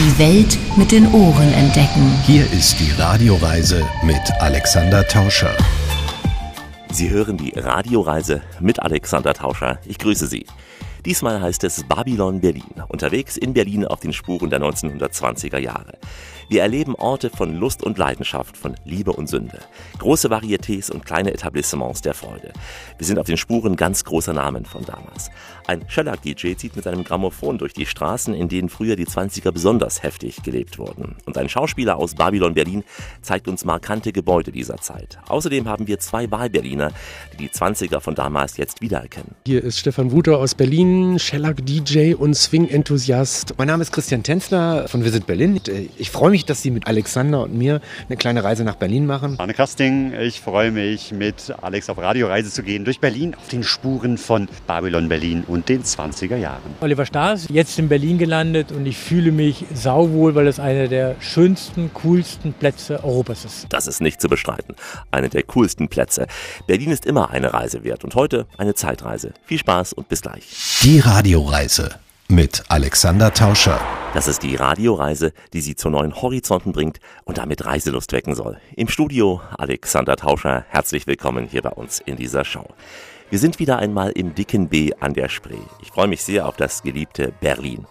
Die Welt mit den Ohren entdecken. Hier ist die Radioreise mit Alexander Tauscher. Sie hören die Radioreise mit Alexander Tauscher. Ich grüße Sie. Diesmal heißt es Babylon Berlin, unterwegs in Berlin auf den Spuren der 1920er Jahre. Wir erleben Orte von Lust und Leidenschaft, von Liebe und Sünde. Große Varietés und kleine Etablissements der Freude. Wir sind auf den Spuren ganz großer Namen von damals. Ein Shellac-DJ zieht mit seinem Grammophon durch die Straßen, in denen früher die 20er besonders heftig gelebt wurden. Und ein Schauspieler aus Babylon Berlin zeigt uns markante Gebäude dieser Zeit. Außerdem haben wir zwei Wahlberliner, die die 20er von damals jetzt wiedererkennen. Hier ist Stefan Wuter aus Berlin, Shellac-DJ und Swing-Enthusiast. Mein Name ist Christian Tänzler von Visit Berlin. Ich freue mich mich, dass Sie mit Alexander und mir eine kleine Reise nach Berlin machen. Arne Kasting, ich freue mich, mit Alex auf Radioreise zu gehen durch Berlin auf den Spuren von Babylon Berlin und den 20er Jahren. Oliver Staes, jetzt in Berlin gelandet und ich fühle mich sauwohl, weil es einer der schönsten, coolsten Plätze Europas ist. Das ist nicht zu bestreiten. Eine der coolsten Plätze. Berlin ist immer eine Reise wert und heute eine Zeitreise. Viel Spaß und bis gleich. Die Radioreise mit Alexander Tauscher. Das ist die Radioreise, die Sie zu neuen Horizonten bringt und damit Reiselust wecken soll. Im Studio Alexander Tauscher, herzlich willkommen hier bei uns in dieser Show. Wir sind wieder einmal im dicken B an der Spree. Ich freue mich sehr auf das geliebte Berlin.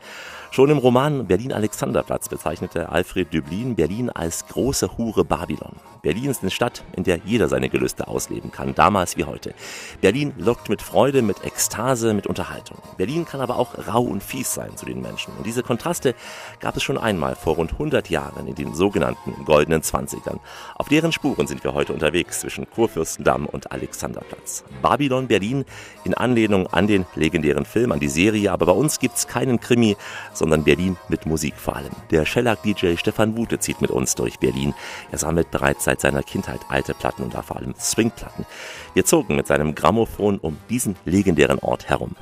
Schon im Roman Berlin-Alexanderplatz bezeichnete Alfred Döblin Berlin als große Hure Babylon. Berlin ist eine Stadt, in der jeder seine Gelüste ausleben kann, damals wie heute. Berlin lockt mit Freude, mit Ekstase, mit Unterhaltung. Berlin kann aber auch rau und fies sein zu den Menschen. Und diese Kontraste gab es schon einmal vor rund 100 Jahren in den sogenannten goldenen Zwanzigern. Auf deren Spuren sind wir heute unterwegs zwischen Kurfürstendamm und Alexanderplatz. Babylon Berlin in Anlehnung an den legendären Film, an die Serie, aber bei uns gibt's keinen Krimi, sondern Berlin mit Musik vor allem. Der Shellac-DJ Stefan Wute zieht mit uns durch Berlin. Er sammelt bereits seit seit seiner Kindheit alte Platten und da vor allem Swingplatten. Wir zogen mit seinem Grammophon um diesen legendären Ort herum.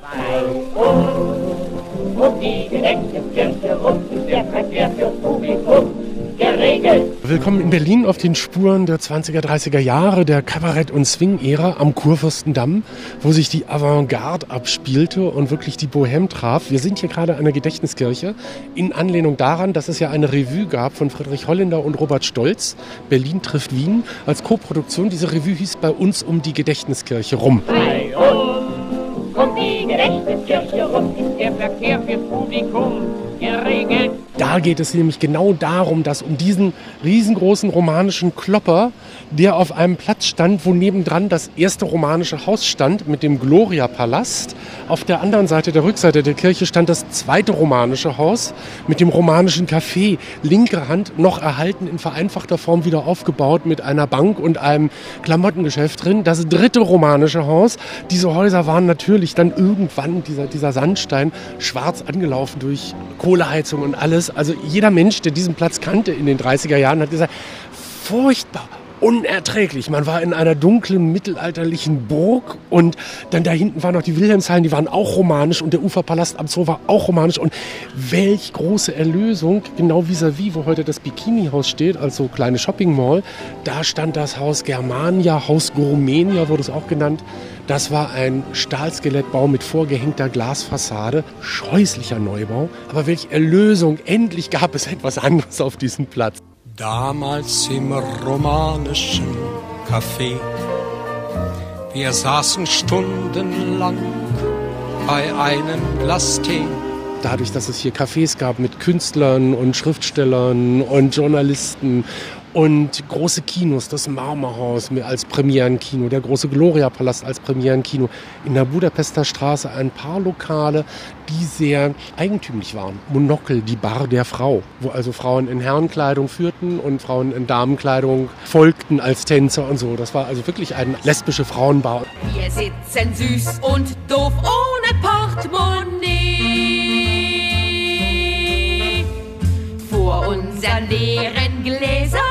Um die Gedächtniskirche rum ist der Verkehr fürs Publikum geregelt. Willkommen in Berlin auf den Spuren der 20er, 30er Jahre der Kabarett- und Swing-Ära am Kurfürstendamm, wo sich die Avantgarde abspielte und wirklich die Bohème traf. Wir sind hier gerade an der Gedächtniskirche in Anlehnung daran, dass es ja eine Revue gab von Friedrich Holländer und Robert Stolz, Berlin trifft Wien, als Co-Produktion. Diese Revue hieß bei uns um die Gedächtniskirche rum. Bei uns um die Gedächtniskirche rum ist der Verkehr fürs Publikum geregelt. Da geht es nämlich genau darum, dass um diesen riesengroßen romanischen Klopper, der auf einem Platz stand, wo nebendran das erste romanische Haus stand mit dem Gloria-Palast. Auf der anderen Seite, der Rückseite der Kirche, stand das zweite romanische Haus mit dem romanischen Café. Linke Hand noch erhalten, in vereinfachter Form wieder aufgebaut mit einer Bank und einem Klamottengeschäft drin. Das dritte romanische Haus. Diese Häuser waren natürlich dann irgendwann, dieser, dieser Sandstein, schwarz angelaufen durch Kohleheizung und alles Also jeder Mensch, der diesen Platz kannte in den 30er Jahren, hat gesagt, furchtbar, unerträglich. Man war in einer dunklen mittelalterlichen Burg und dann da hinten waren noch die Wilhelmshallen, die waren auch romanisch und der Uferpalast am Zoo war auch romanisch und welch große Erlösung, genau vis-à-vis, -vis, wo heute das Bikini-Haus steht, also kleine Shopping-Mall, da stand das Haus Germania, Haus Gourmenia wurde es auch genannt. Das war ein Stahlskelettbau mit vorgehängter Glasfassade, scheußlicher Neubau. Aber welche Erlösung, endlich gab es etwas anderes auf diesem Platz. Damals im romanischen Café. Wir saßen stundenlang bei einem Glas Tee. Dadurch, dass es hier Cafés gab mit Künstlern und Schriftstellern und Journalisten und große Kinos, das Marmorhaus als Premierenkino, der große Gloria-Palast als Premierenkino. In der Budapester Straße ein paar Lokale, die sehr eigentümlich waren. Monokel, die Bar der Frau, wo also Frauen in Herrenkleidung führten und Frauen in Damenkleidung folgten als Tänzer und so. Das war also wirklich eine lesbische Frauenbar. Wir sitzen süß und doof ohne Portemonnaie vor unseren leeren Gläsern.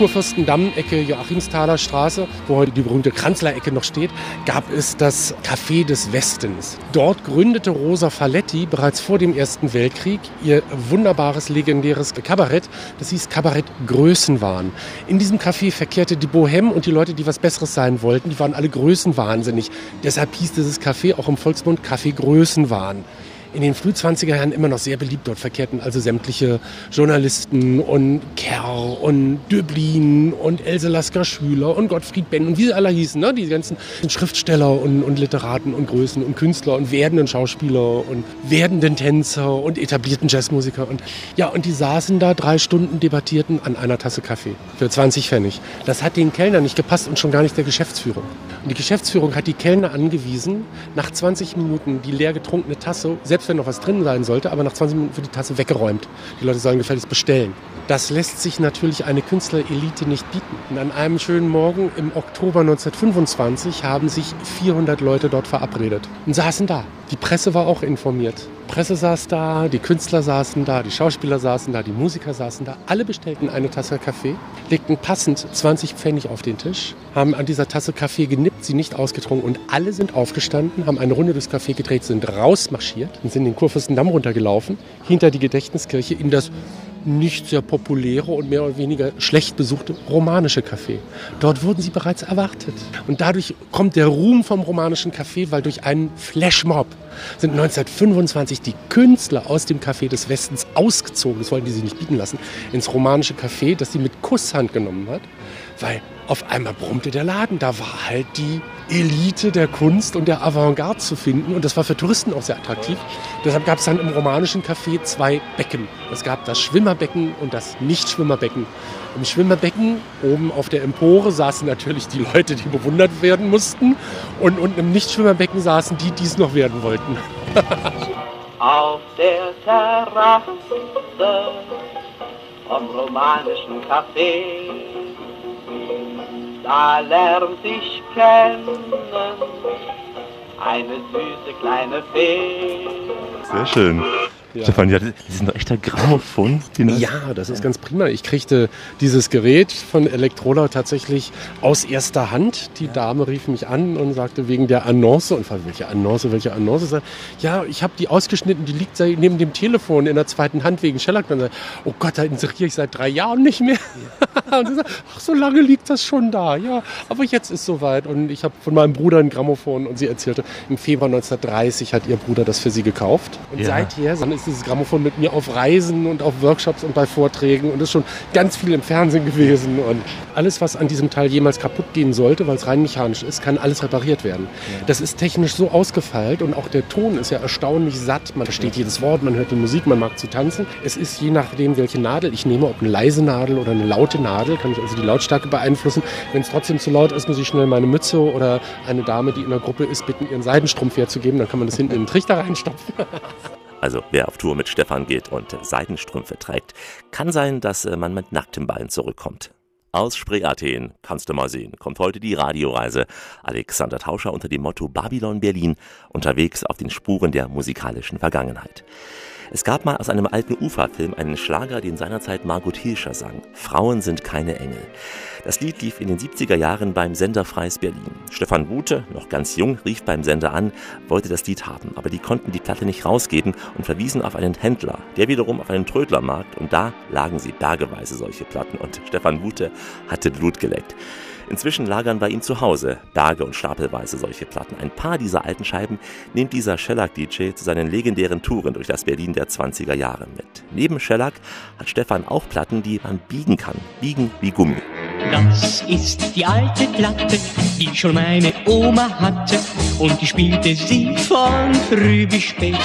Kurfürstendamm, Ecke Joachimsthaler Straße, wo heute die berühmte Kranzler-Ecke noch steht, gab es das Café des Westens. Dort gründete Rosa Faletti bereits vor dem Ersten Weltkrieg ihr wunderbares, legendäres Kabarett. Das hieß Kabarett Größenwahn. In diesem Café verkehrte die Bohème und die Leute, die was Besseres sein wollten, die waren alle größenwahnsinnig. Deshalb hieß dieses Café auch im Volksmund Café Größenwahn. In den früh 20er Jahren immer noch sehr beliebt. Dort verkehrten also sämtliche Journalisten und Kerr und Döblin und Else Lasker Schüler und Gottfried Benn und wie sie alle hießen, ne? die ganzen Schriftsteller und, und Literaten und Größen und Künstler und werdenden Schauspieler und werdenden Tänzer und etablierten Jazzmusiker. Und ja, und die saßen da drei Stunden, debattierten an einer Tasse Kaffee für 20 Pfennig. Das hat den Kellner nicht gepasst und schon gar nicht der Geschäftsführung. Und die Geschäftsführung hat die Kellner angewiesen, nach 20 Minuten die leer getrunkene Tasse, selbst wenn noch was drin sein sollte, aber nach 20 Minuten für die Tasse weggeräumt. Die Leute sollen gefälligst bestellen. Das lässt sich natürlich eine Künstlerelite nicht bieten. Und an einem schönen Morgen im Oktober 1925 haben sich 400 Leute dort verabredet und saßen da. Die Presse war auch informiert. Die Presse saß da, die Künstler saßen da, die Schauspieler saßen da, die Musiker saßen da. Alle bestellten eine Tasse Kaffee, legten passend 20 Pfennig auf den Tisch, haben an dieser Tasse Kaffee genippt, sie nicht ausgetrunken und alle sind aufgestanden, haben eine Runde durchs Café gedreht, sind rausmarschiert und sind den Kurfürstendamm runtergelaufen, hinter die Gedächtniskirche in das nicht sehr populäre und mehr oder weniger schlecht besuchte romanische Café. Dort wurden sie bereits erwartet. Und dadurch kommt der Ruhm vom romanischen Café, weil durch einen Flashmob sind 1925 die Künstler aus dem Café des Westens ausgezogen, das wollten die sich nicht bieten lassen, ins romanische Café, das sie mit Kusshand genommen hat, weil auf einmal brummte der Laden. Da war halt die Elite der Kunst und der Avantgarde zu finden. Und das war für Touristen auch sehr attraktiv. Deshalb gab es dann im romanischen Café zwei Becken. Es gab das Schwimmerbecken und das Nicht-Schwimmerbecken. Im Schwimmerbecken, oben auf der Empore, saßen natürlich die Leute, die bewundert werden mussten. Und unten im Nicht-Schwimmerbecken saßen die, die es noch werden wollten. auf der Terrasse vom romanischen Café da lernt ich kennen eine süße kleine Fee. Sehr schön. Ja. Stefan, ja, das ist ein echter Grammophon. Ja, das ist ganz prima. Ich kriegte dieses Gerät von Elektrola tatsächlich aus erster Hand. Die Dame rief mich an und sagte wegen der Annonce und fragte, welche Annonce, welche Annonce? Ja, ich habe die ausgeschnitten, die liegt neben dem Telefon in der zweiten Hand wegen Shellac. Dann sag, oh Gott, da inseriere ich seit drei Jahren nicht mehr. und sie sagt, ach, so lange liegt das schon da. Ja, aber jetzt ist soweit. Und ich habe von meinem Bruder ein Grammophon und sie erzählte, im Februar 1930 hat ihr Bruder das für sie gekauft. Und Ja. seither ist dieses Grammophon mit mir auf Reisen und auf Workshops und bei Vorträgen und ist schon ganz viel im Fernsehen gewesen. Und alles, was an diesem Teil jemals kaputt gehen sollte, weil es rein mechanisch ist, kann alles repariert werden. Das ist technisch so ausgefeilt und auch der Ton ist ja erstaunlich satt. Man versteht jedes Wort, man hört die Musik, man mag zu tanzen. Es ist je nachdem, welche Nadel ich nehme, ob eine leise Nadel oder eine laute Nadel, kann ich also die Lautstärke beeinflussen. Wenn es trotzdem zu laut ist, muss ich schnell meine Mütze oder eine Dame, die in der Gruppe ist, bitten, ihren Seidenstrumpf herzugeben. Dann kann man das hinten in den Trichter reinstopfen. Also wer auf Tour mit Stefan geht und Seidenstrümpfe trägt, kann sein, dass äh, man mit nacktem Bein zurückkommt. Aus Spree-Athen, kannst du mal sehen, kommt heute die Radioreise. Alexander Tauscher unter dem Motto Babylon Berlin, unterwegs auf den Spuren der musikalischen Vergangenheit. Es gab mal aus einem alten Ufa-Film einen Schlager, den seinerzeit Margot Hilscher sang. Frauen sind keine Engel. Das Lied lief in den 70er Jahren beim Sender Freies Berlin. Stefan Bute, noch ganz jung, rief beim Sender an, wollte das Lied haben, aber die konnten die Platte nicht rausgeben und verwiesen auf einen Händler, der wiederum auf einen Trödlermarkt und da lagen sie bergeweise solche Platten und Stefan Bute hatte Blut geleckt. Inzwischen lagern bei ihm zu Hause Berge und stapelweise solche Platten. Ein paar dieser alten Scheiben nimmt dieser Shellac-DJ zu seinen legendären Touren durch das Berlin der 20er Jahre mit. Neben Shellac hat Stefan auch Platten, die man biegen kann. Biegen wie Gummi. Das ist die alte Platte, die schon meine Oma hatte und die spielte sie von früh bis spät.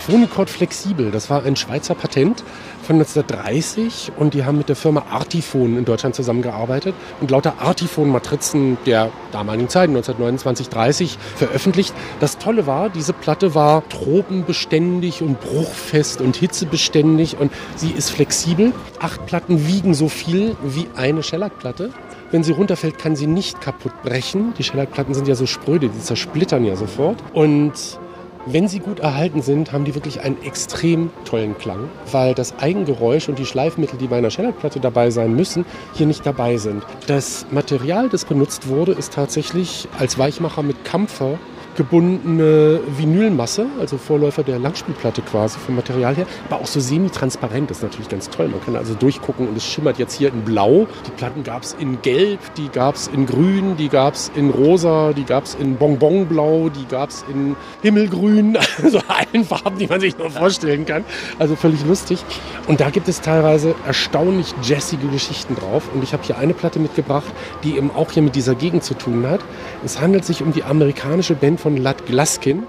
Phonicord Flexibel, das war ein Schweizer Patent von 1930 und die haben mit der Firma Artifon in Deutschland zusammengearbeitet und lauter Artifon-Matrizen der damaligen Zeit, 1929, 30, veröffentlicht. Das Tolle war, diese Platte war tropenbeständig und bruchfest und hitzebeständig und sie ist flexibel. Acht Platten wiegen so viel wie eine Shellac-Platte. Wenn sie runterfällt, kann sie nicht kaputt brechen. Die Shellac-Platten sind ja so spröde, die zersplittern ja sofort. Und wenn sie gut erhalten sind, haben die wirklich einen extrem tollen Klang, weil das Eigengeräusch und die Schleifmittel, die bei einer Shellac-Platte dabei sein müssen, hier nicht dabei sind. Das Material, das benutzt wurde, ist tatsächlich als Weichmacher mit Kampfer gebundene Vinylmasse, also Vorläufer der Langspielplatte quasi vom Material her, aber auch so semi-transparent, das ist natürlich ganz toll. Man kann also durchgucken und es schimmert jetzt hier in Blau. Die Platten gab es in Gelb, die gab es in Grün, die gab es in Rosa, die gab es in Bonbonblau, die gab es in Himmelgrün, also allen Farben, die man sich nur vorstellen kann. Also völlig lustig. Und da gibt es teilweise erstaunlich jazzige Geschichten drauf. Und ich habe hier eine Platte mitgebracht, die eben auch hier mit dieser Gegend zu tun hat. Es handelt sich um die amerikanische Band von Lud Gluskin.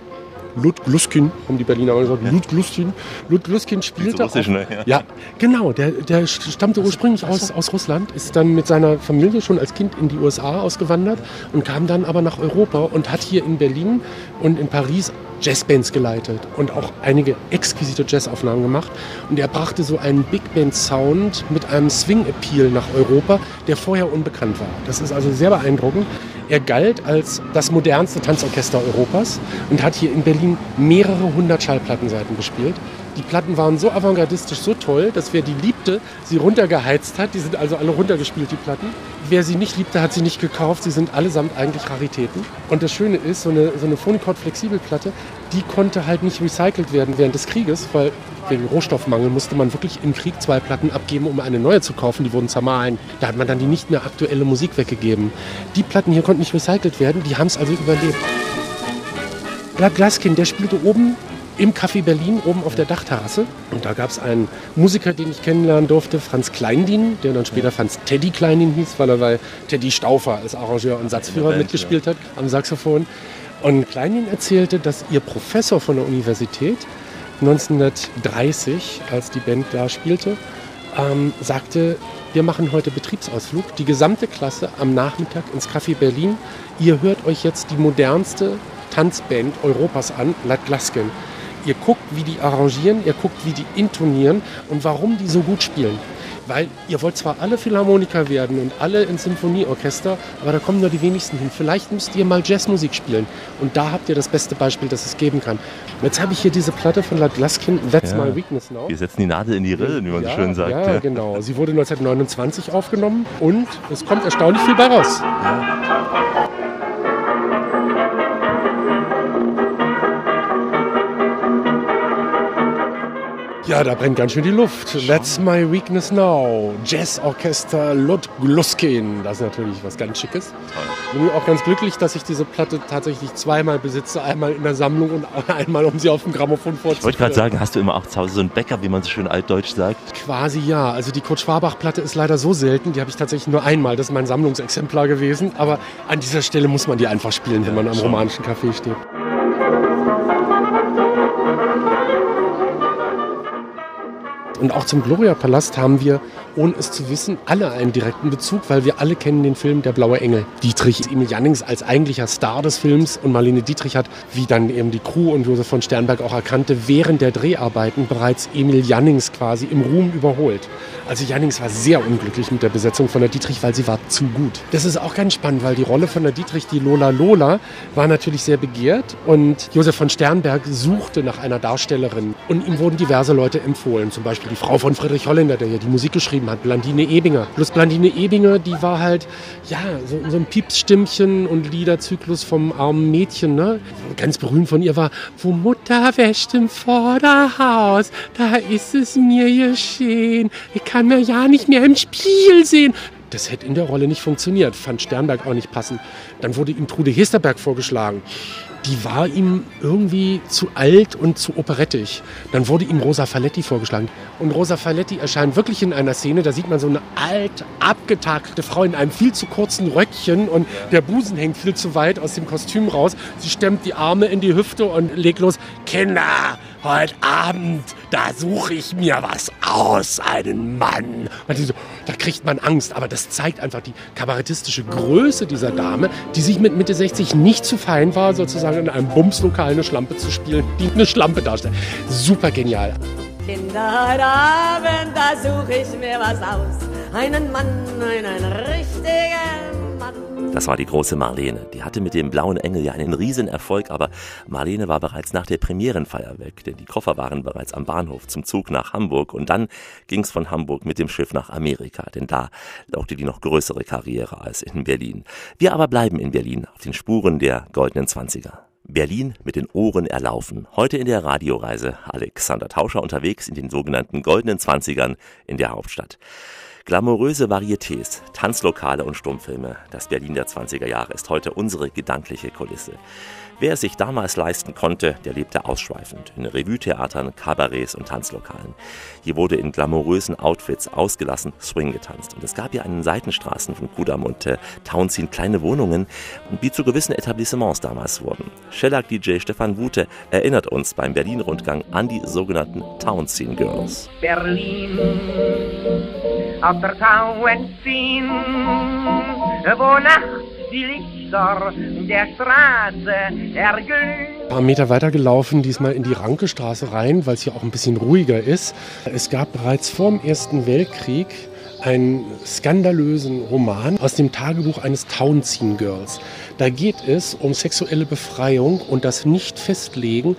Lud Gluskin, haben die Berliner auch gesagt. Lud Gluskin. Lud Gluskin spielte. Russisch, auch, ne? Ja. ja, genau. Der, der stammte ursprünglich aus, aus Russland, ist dann mit seiner Familie schon als Kind in die USA ausgewandert und kam dann aber nach Europa und hat hier in Berlin und in Paris Jazzbands geleitet und auch einige exquisite Jazzaufnahmen gemacht. Und er brachte so einen Big Band Sound mit einem Swing Appeal nach Europa, der vorher unbekannt war. Das ist also sehr beeindruckend. Er galt als das modernste Tanzorchester Europas und hat hier in Berlin mehrere hundert Schallplattenseiten gespielt. Die Platten waren so avantgardistisch, so toll, dass wer die liebte, sie runtergeheizt hat. Die sind also alle runtergespielt, die Platten. Wer sie nicht liebte, hat sie nicht gekauft. Sie sind allesamt eigentlich Raritäten. Und das Schöne ist, so eine, so eine Phonicord-Flexibelplatte, die konnte halt nicht recycelt werden während des Krieges, weil wegen Rohstoffmangel musste man wirklich im Krieg zwei Platten abgeben, um eine neue zu kaufen. Die wurden zermahlen. Da hat man dann die nicht mehr aktuelle Musik weggegeben. Die Platten hier konnten nicht recycelt werden, die haben es also überlebt. Vlad Glaskin, der spielte oben im Café Berlin, oben auf der Dachterrasse. Und da gab es einen Musiker, den ich kennenlernen durfte, Franz Kleindien, der dann später Franz Teddy Kleindien hieß, weil er bei Teddy Staufer als Arrangeur und Satzführer Band, mitgespielt hat am Saxophon. Und Kleindien erzählte, dass ihr Professor von der Universität 1930, als die Band da spielte, ähm, sagte, wir machen heute Betriebsausflug, die gesamte Klasse am Nachmittag ins Café Berlin. Ihr hört euch jetzt die modernste Tanzband Europas an, Lad Glaskin. Ihr guckt, wie die arrangieren, ihr guckt, wie die intonieren und warum die so gut spielen. Weil ihr wollt zwar alle Philharmoniker werden und alle ins Symphonieorchester, aber da kommen nur die wenigsten hin. Vielleicht müsst ihr mal Jazzmusik spielen. Und da habt ihr das beste Beispiel, das es geben kann. Jetzt habe ich hier diese Platte von Lad Glaskin, That's Ja. My Weakness Now. Wir setzen die Nadel in die Rillen, wie man ja, so schön sagt. Ja, genau. Sie wurde 1929 aufgenommen und es kommt erstaunlich viel bei raus. Ja, da brennt ganz schön die Luft. That's my weakness now. Jazzorchester Lud Gluskin. Das ist natürlich was ganz Schickes. Bin auch ganz glücklich, dass ich diese Platte tatsächlich zweimal besitze. Einmal in der Sammlung und einmal, um sie auf dem Grammophon Ich wollte vorzuführen. gerade sagen, hast du immer auch zu Hause so ein Backup, wie man so schön altdeutsch sagt? Quasi ja. Also die Kurt Schwabach-Platte ist leider so selten. Die habe ich tatsächlich nur einmal. Das ist mein Sammlungsexemplar gewesen. Aber an dieser Stelle muss man die einfach spielen, wenn man am schon. romanischen Café steht. Und auch zum Gloria-Palast haben wir, ohne es zu wissen, alle einen direkten Bezug, weil wir alle kennen den Film Der blaue Engel. Dietrich Emil Jannings als eigentlicher Star des Films und Marlene Dietrich hat, wie dann eben die Crew und Josef von Sternberg auch erkannte, während der Dreharbeiten bereits Emil Jannings quasi im Ruhm überholt. Also Jannings war sehr unglücklich mit der Besetzung von der Dietrich, weil sie war zu gut. Das ist auch ganz spannend, weil die Rolle von der Dietrich, die Lola Lola, war natürlich sehr begehrt und Josef von Sternberg suchte nach einer Darstellerin und ihm wurden diverse Leute empfohlen, zum Beispiel die Frau von Friedrich Holländer, der ja die Musik geschrieben hat, Blandine Ebinger. Plus Blandine Ebinger, die war halt, ja, so, so ein Piepsstimmchen und Liederzyklus vom armen Mädchen, ne? Ganz berühmt von ihr war, wo Mutter wäscht im Vorderhaus, da ist es mir geschehen, ich kann mir ja nicht mehr im Spiel sehen. Das hätte in der Rolle nicht funktioniert, fand Sternberg auch nicht passend. Dann wurde ihm Trude Hesterberg vorgeschlagen. Die war ihm irgendwie zu alt und zu operettig. Dann wurde ihm Rosa Faletti vorgeschlagen. Und Rosa Faletti erscheint wirklich in einer Szene, da sieht man so eine alt, abgetakelte Frau in einem viel zu kurzen Röckchen und der Busen hängt viel zu weit aus dem Kostüm raus. Sie stemmt die Arme in die Hüfte und legt los. Kinder, heute Abend, da suche ich mir was aus, einen Mann. So, da kriegt man Angst, aber das zeigt einfach die kabarettistische Größe dieser Dame, die sich mit Mitte 60 nicht zu fein war, sozusagen in einem Bumslokal eine Schlampe zu spielen, die eine Schlampe darstellt. Super genial. Kinder, heute Abend, da suche ich mir was aus. Einen Mann, einen richtigen Mann. Das war die große Marlene. Die hatte mit dem blauen Engel ja einen riesen Erfolg, aber Marlene war bereits nach der Premierenfeier weg, denn die Koffer waren bereits am Bahnhof zum Zug nach Hamburg und dann ging's von Hamburg mit dem Schiff nach Amerika, denn da laugte die noch größere Karriere als in Berlin. Wir aber bleiben in Berlin auf den Spuren der goldenen Zwanziger. Berlin mit den Ohren erlaufen. Heute in der Radioreise Alexander Tauscher unterwegs in den sogenannten goldenen Zwanzigern in der Hauptstadt. Glamouröse Varietés, Tanzlokale und Stummfilme. Das Berlin der 20er Jahre ist heute unsere gedankliche Kulisse. Wer sich damals leisten konnte, der lebte ausschweifend in Revue-Theatern, Kabarets und Tanzlokalen. Hier wurde in glamourösen Outfits ausgelassen Swing getanzt. Und es gab hier an den Seitenstraßen von Kudam und äh, Townsend kleine Wohnungen, die zu gewissen Etablissements damals wurden. Shellac-DJ Stefan Wute erinnert uns beim Berlin-Rundgang an die sogenannten Townsend Girls. Berlin auf der Tauenziehen, wo nachts die Lichter der Straße erglühen. Ein paar Meter weiter gelaufen, diesmal in die Rankestraße rein, weil es hier auch ein bisschen ruhiger ist. Es gab bereits vor dem Ersten Weltkrieg einen skandalösen Roman aus dem Tagebuch eines Townsend Girls. Da geht es um sexuelle Befreiung und das Nicht-Festlegen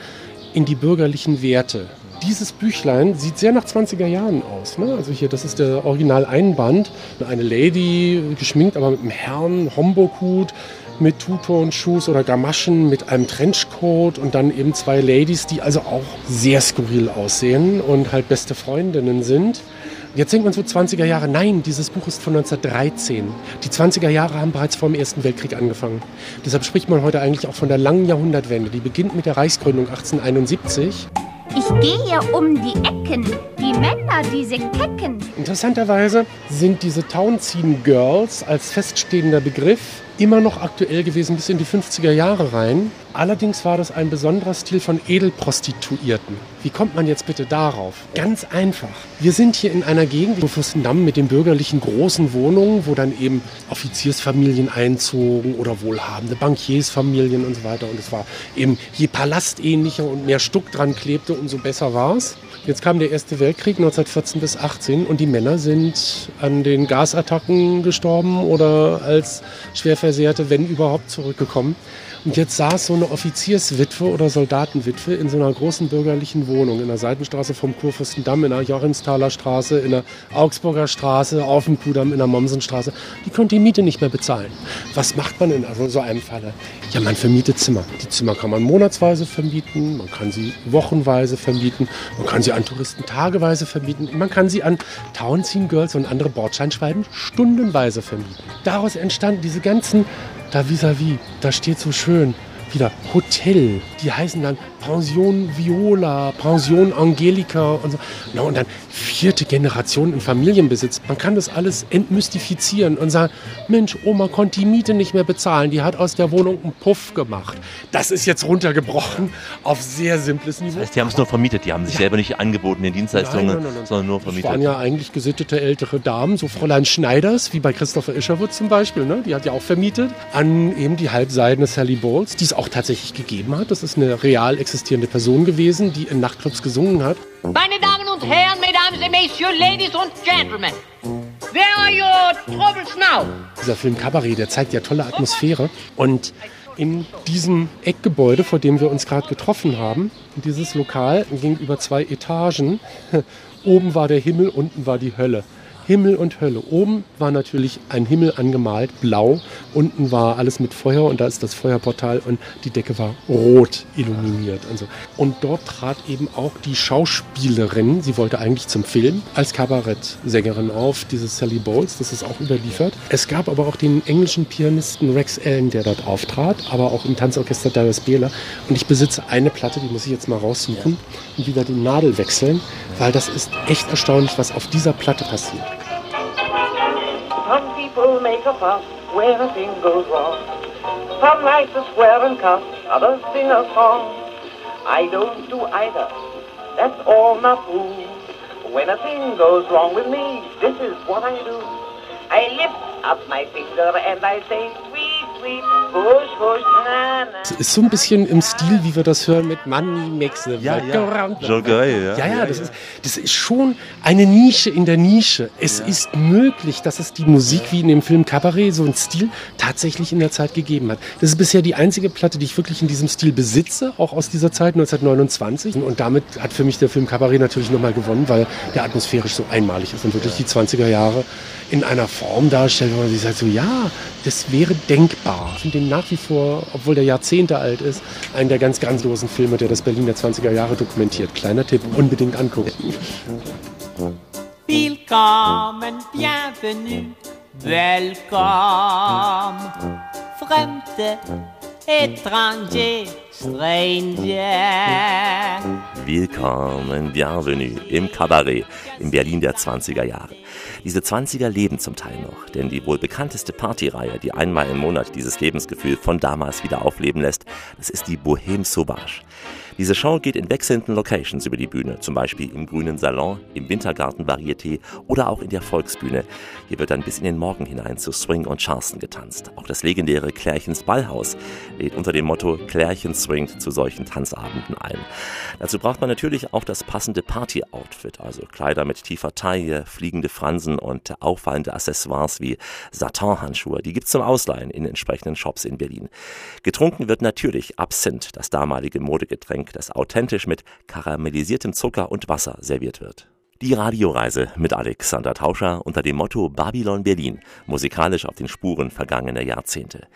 in die bürgerlichen Werte. Dieses Büchlein sieht sehr nach 20er Jahren aus. Ne? Also hier, das ist der Original-Einband. Eine Lady, geschminkt, aber mit einem Herrn, Homburg-Hut, mit Two-Tone-Shoes oder Gamaschen, mit einem Trenchcoat und dann eben zwei Ladies, die also auch sehr skurril aussehen und halt beste Freundinnen sind. Jetzt denkt man so 20er Jahre. Nein, dieses Buch ist von 1913. Die 20er Jahre haben bereits vor dem Ersten Weltkrieg angefangen. Deshalb spricht man heute eigentlich auch von der langen Jahrhundertwende. Die beginnt mit der Reichsgründung 1871. Ich gehe um die Ecken, die Männer, diese Kecken. Interessanterweise sind diese Townsend Girls als feststehender Begriff immer noch aktuell gewesen bis in die 50er Jahre rein. Allerdings war das ein besonderer Stil von Edelprostituierten. Wie kommt man jetzt bitte darauf? Ganz einfach. Wir sind hier in einer Gegend, wo Fürstendamm mit den bürgerlichen großen Wohnungen, wo dann eben Offiziersfamilien einzogen oder wohlhabende Bankiersfamilien und so weiter. Und es war eben je palastähnlicher und mehr Stuck dran klebte, umso besser war es. Jetzt kam der Erste Weltkrieg 1914 bis 18 und die Männer sind an den Gasattacken gestorben oder als Schwerversehrte, wenn überhaupt, zurückgekommen. Und jetzt saß so eine Offizierswitwe oder Soldatenwitwe in so einer großen bürgerlichen Wohnung in der Seitenstraße vom Kurfürstendamm, in der Joachimsthaler Straße, in der Augsburger Straße, auf dem Kudamm, in der Mommsenstraße. Die konnte die Miete nicht mehr bezahlen. Was macht man in so einem Falle? Ja, man vermietet Zimmer. Die Zimmer kann man monatsweise vermieten, man kann sie wochenweise vermieten, man kann sie an Touristen tageweise vermieten, man kann sie an Townsend Girls und andere Bordscheinschwalben stundenweise vermieten. Daraus entstanden diese ganzen da vis-à-vis, da steht so schön wieder Hotel. Die heißen dann Pension Viola, Pension Angelica und so. Na, und dann vierte Generation im Familienbesitz. Man kann das alles entmystifizieren und sagen, Mensch, Oma konnte die Miete nicht mehr bezahlen. Die hat aus der Wohnung einen Puff gemacht. Das ist jetzt runtergebrochen auf sehr simples Niveau. Das heißt, die haben es nur vermietet, die haben sich selber nicht angeboten in Dienstleistungen, Nein, nein, nein, sondern nur Das vermietet. waren ja eigentlich gesittete ältere Damen, so Fräulein Schneiders, wie bei Christopher Isherwood zum Beispiel. Ne? Die hat ja auch vermietet an eben die halbseidene Sally Bowles, die es auch tatsächlich gegeben hat. Das ist eine real existierende Person gewesen, die in Nachtclubs gesungen hat. Meine Damen und Herren, Mesdames et Messieurs, Ladies und Gentlemen, where are your troubles now? Dieser Film Cabaret, der zeigt ja tolle Atmosphäre. Und in diesem Eckgebäude, vor dem wir uns gerade getroffen haben, dieses Lokal ging über zwei Etagen. Oben war der Himmel, unten war die Hölle. Himmel und Hölle. Oben war natürlich ein Himmel angemalt, blau. Unten war alles mit Feuer und da ist das Feuerportal und die Decke war rot illuminiert. Also. Und dort trat eben auch die Schauspielerin, sie wollte eigentlich zum Film, als Kabarettsängerin auf, diese Sally Bowles, das ist auch überliefert. Es gab aber auch den englischen Pianisten Rex Allen, der dort auftrat, aber auch im Tanzorchester Darius Behler. Und ich besitze eine Platte, die muss ich jetzt mal raussuchen und wieder die Nadel wechseln, weil das ist echt erstaunlich, was auf dieser Platte passiert. Some people make a fuss when a thing goes wrong. Some like to swear and cuss, others sing a song. I don't do either, that's all not true. When a thing goes wrong with me, this is what I do. I lift up my finger and I say, Es ist so ein bisschen im Stil, wie wir das hören mit Money makes the Ja, ja. Joggeri, ja. Ja, ja, das, Ist, das ist schon eine Nische in der Nische. Es ist möglich, dass es die Musik wie in dem Film Cabaret, so ein Stil, tatsächlich in der Zeit gegeben hat. Das ist bisher die einzige Platte, die ich wirklich in diesem Stil besitze, auch aus dieser Zeit, 1929. Und damit hat für mich der Film Cabaret natürlich nochmal gewonnen, weil der atmosphärisch so einmalig ist und wirklich die 20er Jahre in einer Form darstellt, wo man sich sagt, so ja, Das wäre denkbar. Ich finde den nach wie vor, obwohl der Jahrzehnte alt ist, einen der ganz grandiosen Filme, der das Berlin der 20er Jahre dokumentiert. Kleiner Tipp, unbedingt angucken. Willkommen, bienvenue, welcome, Fremde, étranger, stranger. Willkommen, bienvenue im Kabarett in Berlin der 20er Jahre. Diese 20er leben zum Teil noch, denn die wohl bekannteste Partyreihe, die einmal im Monat dieses Lebensgefühl von damals wieder aufleben lässt, das ist die Bohème Sauvage. Diese Show geht in wechselnden Locations über die Bühne, zum Beispiel im Grünen Salon, im Wintergarten Varieté oder auch in der Volksbühne. Hier wird dann bis in den Morgen hinein zu Swing und Charleston getanzt. Auch das legendäre Klärchens Ballhaus lädt unter dem Motto Klärchen swingt zu solchen Tanzabenden ein. Dazu braucht man natürlich auch das passende Party-Outfit, also Kleider mit tiefer Taille, fliegende Fransen und auffallende Accessoires wie Satin-Handschuhe. Die gibt's zum Ausleihen in entsprechenden Shops in Berlin. Getrunken wird natürlich Absinth, das damalige Modegetränk, das authentisch mit karamellisiertem Zucker und Wasser serviert wird. Die Radioreise mit Alexander Tauscher unter dem Motto Babylon Berlin, musikalisch auf den Spuren vergangener Jahrzehnte.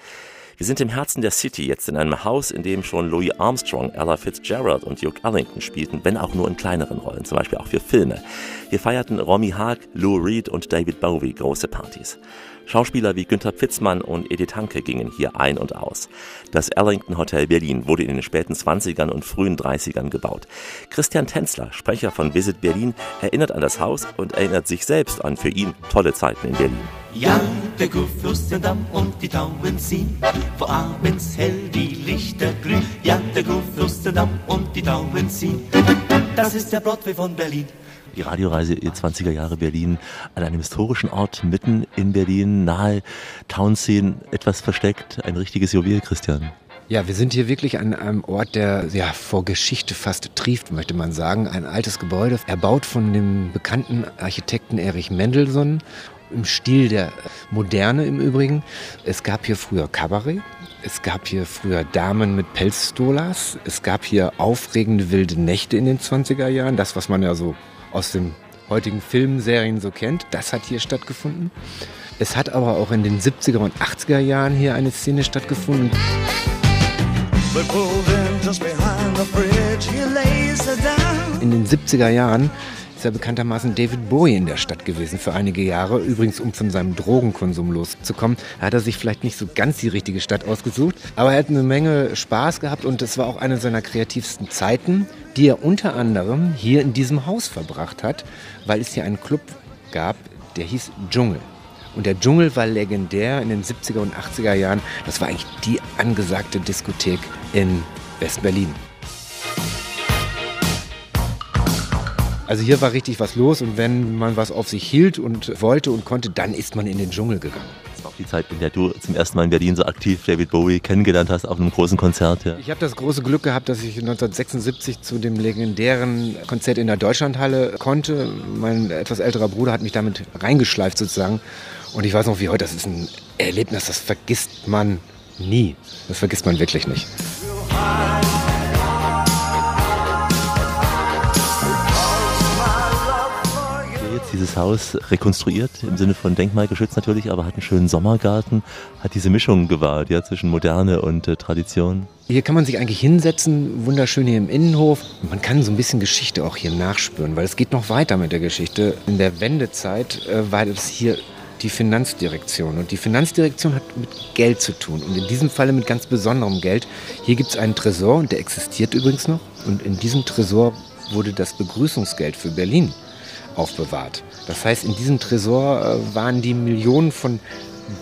Wir sind im Herzen der City, jetzt in einem Haus, in dem schon Louis Armstrong, Ella Fitzgerald und Duke Ellington spielten, wenn auch nur in kleineren Rollen, zum Beispiel auch für Filme. Hier feierten Romy Haag, Lou Reed und David Bowie große Partys. Schauspieler wie Günther Pfitzmann und Edith Hanke gingen hier ein und aus. Das Ellington Hotel Berlin wurde in den späten 20ern und frühen 30ern gebaut. Christian Tänzler, Sprecher von Visit Berlin, erinnert an das Haus und erinnert sich selbst an für ihn tolle Zeiten in Berlin. Ja, der Kurfürstendamm und die Tauben ziehen, wo abends hell die Lichter glühen. Ja, der Kurfürstendamm und die Tauben ziehen, das ist der Broadway von Berlin. Die Radioreise in 20er Jahre Berlin an einem historischen Ort mitten in Berlin, nahe Townscene, etwas versteckt, ein richtiges Juwel, Christian. Ja, wir sind hier wirklich an einem Ort, der ja, vor Geschichte fast trieft, möchte man sagen. Ein altes Gebäude, erbaut von dem bekannten Architekten Erich Mendelssohn, im Stil der Moderne im Übrigen. Es gab hier früher Kabarett, es gab hier früher Damen mit Pelzstolas, es gab hier aufregende wilde Nächte in den 20er Jahren, das, was man ja so aus den heutigen Filmserien so kennt, das hat hier stattgefunden. Es hat aber auch in den 70er und 80er Jahren hier eine Szene stattgefunden. In den 70er Jahren ist ja bekanntermaßen David Bowie in der Stadt gewesen für einige Jahre. Übrigens, um von seinem Drogenkonsum loszukommen, hat er sich vielleicht nicht so ganz die richtige Stadt ausgesucht. Aber er hat eine Menge Spaß gehabt und es war auch eine seiner kreativsten Zeiten, die er unter anderem hier in diesem Haus verbracht hat, weil es hier einen Club gab, der hieß Dschungel. Und der Dschungel war legendär in den 70er und 80er Jahren. Das war eigentlich die angesagte Diskothek in West-Berlin. Also hier war richtig was los und wenn man was auf sich hielt und wollte und konnte, dann ist man in den Dschungel gegangen. Die Zeit, in der du zum ersten Mal in Berlin so aktiv David Bowie kennengelernt hast auf einem großen Konzert. Ja. Ich habe das große Glück gehabt, dass ich 1976 zu dem legendären Konzert in der Deutschlandhalle konnte. Mein etwas älterer Bruder hat mich damit reingeschleift sozusagen. Und ich weiß noch wie heute, das ist ein Erlebnis, das vergisst man nie. Das vergisst man wirklich nicht. Dieses Haus rekonstruiert, im Sinne von denkmalgeschützt natürlich, aber hat einen schönen Sommergarten, hat diese Mischung gewahrt, ja, zwischen Moderne und äh, Tradition. Hier kann man sich eigentlich hinsetzen, wunderschön hier im Innenhof. Man kann so ein bisschen Geschichte auch hier nachspüren, weil es geht noch weiter mit der Geschichte. In der Wendezeit äh, war das hier die Finanzdirektion. Und die Finanzdirektion hat mit Geld zu tun. Und in diesem Falle mit ganz besonderem Geld. Hier gibt es einen Tresor und der existiert übrigens noch. Und in diesem Tresor wurde das Begrüßungsgeld für Berlin aufbewahrt. Das heißt, in diesem Tresor äh, waren die Millionen von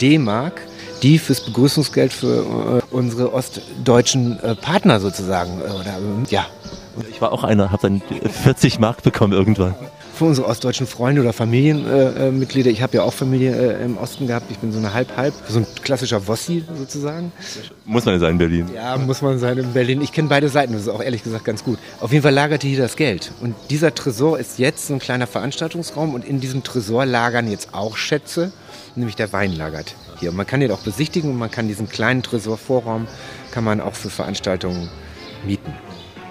D-Mark, die fürs Begrüßungsgeld für äh, unsere ostdeutschen äh, Partner sozusagen, oder, ja. Ich war auch einer, habe dann 40 Mark bekommen irgendwann für unsere ostdeutschen Freunde oder Familienmitglieder. Äh, ich habe ja auch Familie äh, im Osten gehabt. Ich bin so eine Halb-Halb, so ein klassischer Wossi sozusagen. Muss man sein in Berlin. Ja, muss man sein in Berlin. Ich kenne beide Seiten, das ist auch ehrlich gesagt ganz gut. Auf jeden Fall lagerte hier das Geld. Und dieser Tresor ist jetzt so ein kleiner Veranstaltungsraum und in diesem Tresor lagern jetzt auch Schätze, nämlich der Wein lagert hier. Und man kann den auch besichtigen und man kann diesen kleinen Tresorvorraum kann man auch für Veranstaltungen mieten.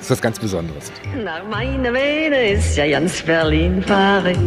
Ist was ganz Besonderes. Nach meiner Vene ist ja ganz Berlin verrückt.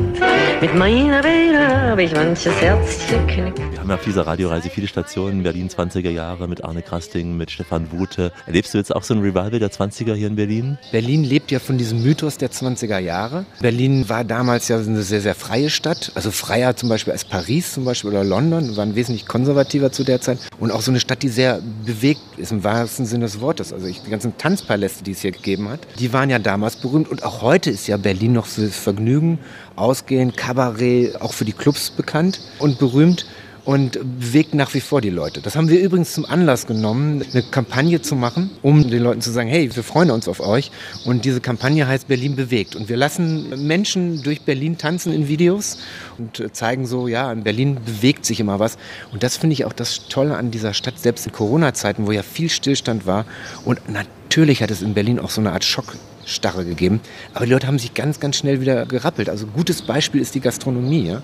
Mit meiner Vene habe ich manches Herz geknickt. Wir haben ja auf dieser Radioreise viele Stationen, Berlin 20er Jahre mit Arne Krasting, mit Stefan Wute. Erlebst du jetzt auch so ein Revival der 20er hier in Berlin? Berlin lebt ja von diesem Mythos der 20er Jahre. Berlin war damals ja eine sehr, sehr freie Stadt. Also freier zum Beispiel als Paris zum Beispiel oder London. Wir waren wesentlich konservativer zu der Zeit. Und auch so eine Stadt, die sehr bewegt ist im wahrsten Sinne des Wortes. Also ich, die ganzen Tanzpaläste, die es hier gegeben hat, die waren ja damals berühmt. Und auch heute ist ja Berlin noch für das Vergnügen, Ausgehen, Kabarett, auch für die Clubs bekannt und berühmt und bewegt nach wie vor die Leute. Das haben wir übrigens zum Anlass genommen, eine Kampagne zu machen, um den Leuten zu sagen, hey, wir freuen uns auf euch. Und diese Kampagne heißt Berlin bewegt. Und wir lassen Menschen durch Berlin tanzen in Videos und zeigen so, ja, in Berlin bewegt sich immer was. Und das finde ich auch das Tolle an dieser Stadt, selbst in Corona-Zeiten, wo ja viel Stillstand war. Und natürlich hat es in Berlin auch so eine Art Schock Starre gegeben. Aber die Leute haben sich ganz, ganz schnell wieder gerappelt. Also gutes Beispiel ist die Gastronomie. Ja?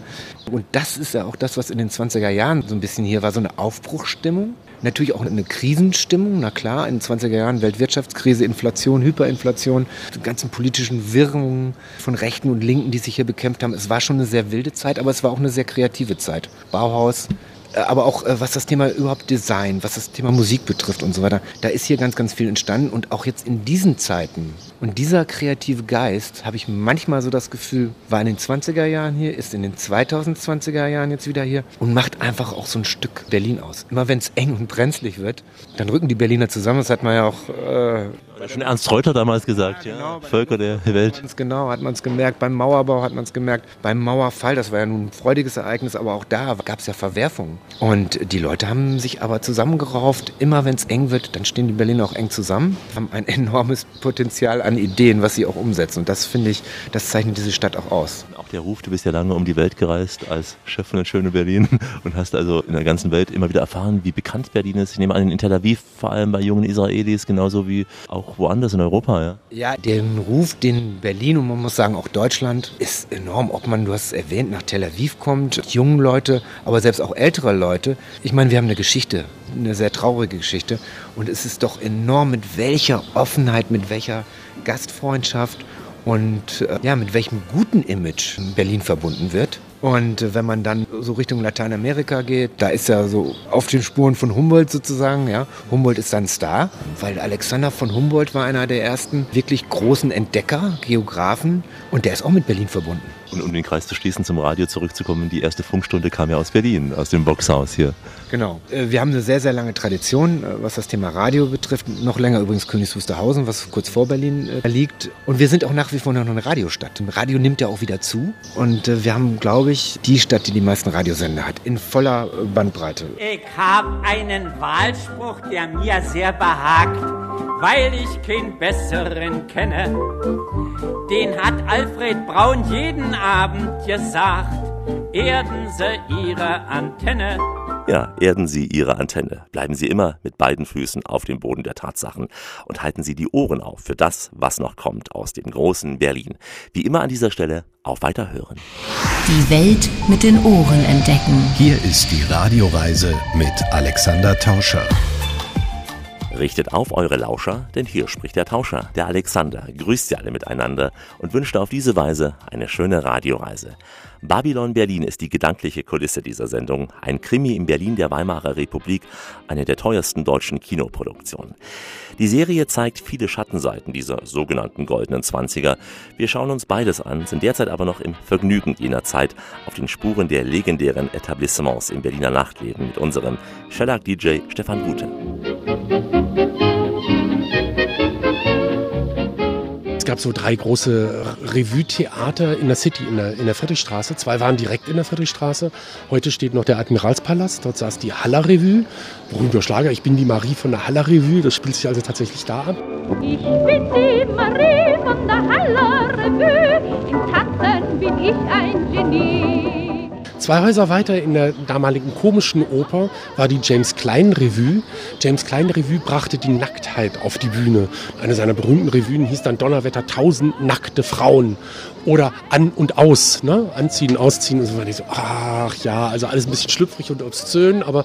Und das ist ja auch das, was in den 20er Jahren so ein bisschen hier war, so eine Aufbruchsstimmung. Natürlich auch eine Krisenstimmung, na klar, in den 20er Jahren Weltwirtschaftskrise, Inflation, Hyperinflation, die ganzen politischen Wirrungen von Rechten und Linken, die sich hier bekämpft haben. Es war schon eine sehr wilde Zeit, aber es war auch eine sehr kreative Zeit. Bauhaus, äh, aber auch äh, was das Thema überhaupt Design, was das Thema Musik betrifft und so weiter, da ist hier ganz, ganz viel entstanden. Und auch jetzt in diesen Zeiten und dieser kreative Geist, habe ich manchmal so das Gefühl, war in den 20er Jahren hier, ist in den 2020er Jahren jetzt wieder hier und macht einfach auch so ein Stück Berlin aus. Immer wenn es eng und brenzlig wird, dann rücken die Berliner zusammen. Das hat man ja auch äh, Schon Ernst Reuter damals gesagt, ja. genau, Völker der Welt. Ganz genau, hat man es gemerkt. Beim Mauerbau hat man es gemerkt. Beim Mauerfall, das war ja nun ein freudiges Ereignis, aber auch da gab es ja Verwerfungen. Und die Leute haben sich aber zusammengerauft. Immer wenn es eng wird, dann stehen die Berliner auch eng zusammen, haben ein enormes Potenzial an Ideen, was sie auch umsetzen. Und das finde ich, das zeichnet diese Stadt auch aus. Auch der Ruf, du bist ja lange um die Welt gereist als Chef von der schönen Berlin und hast also in der ganzen Welt immer wieder erfahren, wie bekannt Berlin ist. Ich nehme an, in Tel Aviv, vor allem bei jungen Israelis, genauso wie auch woanders in Europa, ja. Ja, den Ruf, den Berlin und man muss sagen auch Deutschland ist enorm. Ob man, du hast es erwähnt, nach Tel Aviv kommt, junge Leute, aber selbst auch ältere Leute. Ich meine, wir haben eine Geschichte, eine sehr traurige Geschichte. Und es ist doch enorm, mit welcher Offenheit, mit welcher Gastfreundschaft und äh, ja, mit welchem guten Image Berlin verbunden wird. Und äh, wenn man dann so Richtung Lateinamerika geht, da ist ja so auf den Spuren von Humboldt sozusagen, ja. Humboldt ist dann Star, weil Alexander von Humboldt war einer der ersten wirklich großen Entdecker, Geografen und der ist auch mit Berlin verbunden. Und um den Kreis zu schließen, zum Radio zurückzukommen, die erste Funkstunde kam ja aus Berlin, aus dem Boxhaus hier. Genau. Äh, Wir haben eine sehr, sehr lange Tradition, äh, was das Thema Radio betrifft. Noch länger übrigens Königs Wusterhausen, was kurz vor Berlin äh, liegt. Und wir sind auch nach wie vor noch eine Radiostadt. Radio nimmt ja auch wieder zu. Und wir haben, glaube ich, die Stadt, die die meisten Radiosender hat, in voller Bandbreite. Ich hab einen Wahlspruch, der mir sehr behagt, weil ich keinen besseren kenne. Den hat Alfred Braun jeden Abend gesagt, erden Sie Ihre Antenne. Ja, erden Sie Ihre Antenne. Bleiben Sie immer mit beiden Füßen auf dem Boden der Tatsachen und halten Sie die Ohren auf für das, was noch kommt aus dem großen Berlin. Wie immer an dieser Stelle auf Weiterhören. Die Welt mit den Ohren entdecken. Hier ist die Radioreise mit Alexander Tauscher. Richtet auf eure Lauscher, denn hier spricht der Tauscher, der Alexander, grüßt sie alle miteinander und wünscht auf diese Weise eine schöne Radioreise. Babylon Berlin ist die gedankliche Kulisse dieser Sendung, ein Krimi in Berlin der Weimarer Republik, eine der teuersten deutschen Kinoproduktionen. Die Serie zeigt viele Schattenseiten dieser sogenannten goldenen Zwanziger. Wir schauen uns beides an, sind derzeit aber noch im Vergnügen jener Zeit auf den Spuren der legendären Etablissements im Berliner Nachtleben mit unserem Shellac-DJ Stefan Gute. Gab so drei große Revue-Theater in der City, in der, in der Friedrichstraße. Zwei waren direkt in der Friedrichstraße. Heute steht noch der Admiralspalast. Dort saß die Haller Revue. Berühmter Schlager. Ich bin die Marie von der Haller Revue. Das spielt sich also tatsächlich da ab. Ich bin die Marie von der Haller Revue. Im Tanzen bin ich ein Genie. Zwei Häuser weiter in der damaligen komischen Oper war die James Klein Revue. James Klein Revue brachte die Nacktheit auf die Bühne. Eine seiner berühmten Revuen hieß dann Donnerwetter, tausend nackte Frauen. Oder an und aus, ne? Anziehen, ausziehen und so weiter. So, ach ja, also alles ein bisschen schlüpfrig und obszön, aber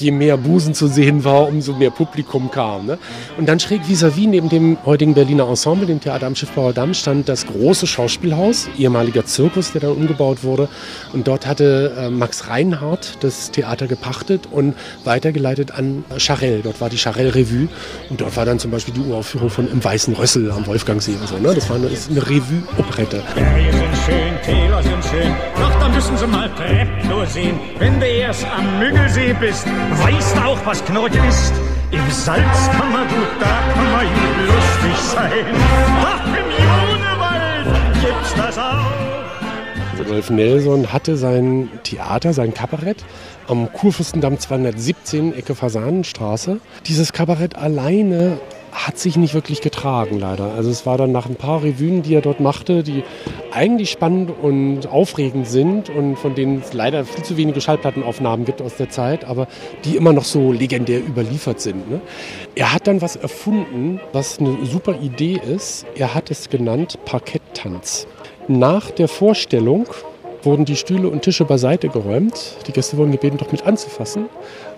je mehr Busen zu sehen war, umso mehr Publikum kam. Ne? Und dann schräg vis-à-vis neben dem heutigen Berliner Ensemble, dem Theater am Schiffbauer Damm, stand das große Schauspielhaus, ehemaliger Zirkus, der dann umgebaut wurde. Und dort hatte äh, Max Reinhardt das Theater gepachtet und weitergeleitet an Charelle. Dort war die Charelle Revue und dort war dann zum Beispiel die Uraufführung von Im Weißen Rössel am Wolfgangsee und so. Ne? Das war eine, ist eine Revue-Operette. Berge sind schön, Täler sind schön, doch da müssen Sie mal Treptow sehen. Wenn du erst am Müggelsee bist, weißt auch, was Knorke ist. Im Salz kann man gut, da kann man lustig sein. Ach, im Junewald gibt's das auch. Rolf Nelson hatte sein Theater, sein Kabarett am Kurfürstendamm 217, Ecke Fasanenstraße. Dieses Kabarett alleine hat sich nicht wirklich getragen, leider. Also es war dann nach ein paar Revuen, die er dort machte, die eigentlich spannend und aufregend sind und von denen es leider viel zu wenige Schallplattenaufnahmen gibt aus der Zeit, aber die immer noch so legendär überliefert sind. Ne? Er hat dann was erfunden, was eine super Idee ist. Er hat es genannt Parketttanz. Nach der Vorstellung wurden die Stühle und Tische beiseite geräumt. Die Gäste wurden gebeten, doch mit anzufassen.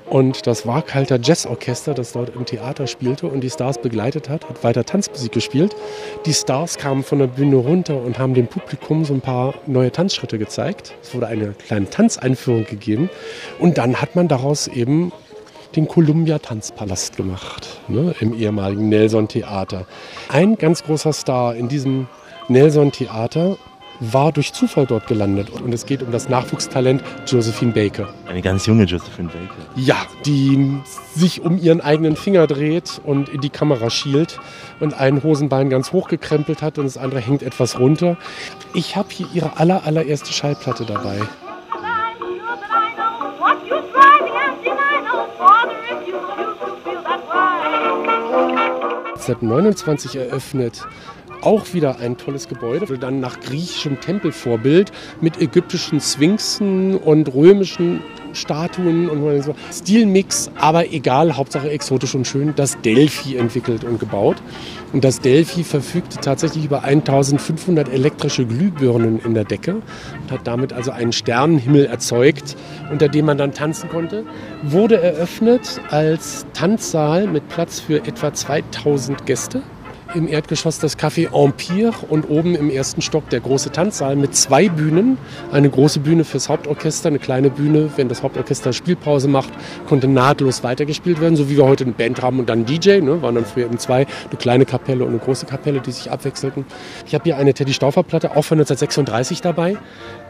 Und das Warkhalter Jazzorchester, das dort im Theater spielte und die Stars begleitet hat, hat weiter Tanzmusik gespielt. Die Stars kamen von der Bühne runter und haben dem Publikum so ein paar neue Tanzschritte gezeigt. Es wurde eine kleine Tanzeinführung gegeben. Und dann hat man daraus eben den Columbia Tanzpalast gemacht, ne, im ehemaligen Nelson Theater. Ein ganz großer Star in diesem Nelson Theater war durch Zufall dort gelandet. Und es geht um das Nachwuchstalent Josephine Baker. Eine ganz junge Josephine Baker. Ja, die sich um ihren eigenen Finger dreht und in die Kamera schielt und ein Hosenbein ganz hochgekrempelt hat und das andere hängt etwas runter. Ich habe hier ihre aller, allererste Schallplatte dabei. Seit 29 eröffnet auch wieder ein tolles Gebäude, dann nach griechischem Tempelvorbild mit ägyptischen Sphinxen und römischen Statuen und so. Stilmix, aber egal, Hauptsache exotisch und schön. Das Delphi entwickelt und gebaut. Und das Delphi verfügte tatsächlich über 1500 elektrische Glühbirnen in der Decke und hat damit also einen Sternenhimmel erzeugt, unter dem man dann tanzen konnte. Wurde eröffnet als Tanzsaal mit Platz für etwa 2000 Gäste im Erdgeschoss das Café Empire und oben im ersten Stock der große Tanzsaal mit zwei Bühnen. Eine große Bühne fürs Hauptorchester, eine kleine Bühne, wenn das Hauptorchester Spielpause macht, konnte nahtlos weitergespielt werden, so wie wir heute eine Band haben und dann DJ, ne, waren dann früher eben zwei, eine kleine Kapelle und eine große Kapelle, die sich abwechselten. Ich habe hier eine Teddy Stauffer Platte, auch von 1936 dabei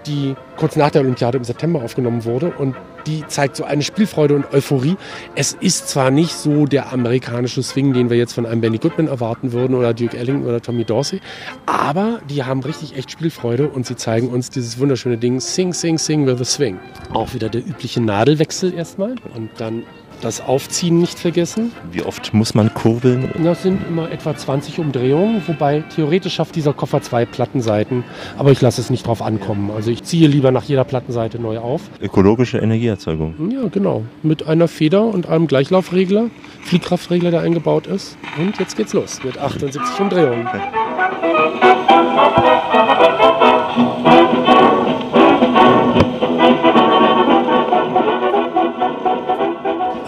die kurz nach der Olympiade im September aufgenommen wurde. Und die zeigt so eine Spielfreude und Euphorie. Es ist zwar nicht so der amerikanische Swing, den wir jetzt von einem Benny Goodman erwarten würden oder Duke Ellington oder Tommy Dorsey, aber die haben richtig echt Spielfreude und sie zeigen uns dieses wunderschöne Ding Sing, Sing, Sing with a Swing. Auch wieder der übliche Nadelwechsel erstmal und dann das Aufziehen nicht vergessen. Wie oft muss man kurbeln? Das sind immer etwa 20 Umdrehungen, wobei theoretisch schafft dieser Koffer zwei Plattenseiten, aber ich lasse es nicht drauf ankommen. Also ich ziehe lieber nach jeder Plattenseite neu auf. Ökologische Energieerzeugung. Ja, genau. Mit einer Feder und einem Gleichlaufregler, Fliehkraftregler, der eingebaut ist. Und jetzt geht's los mit 78 Umdrehungen.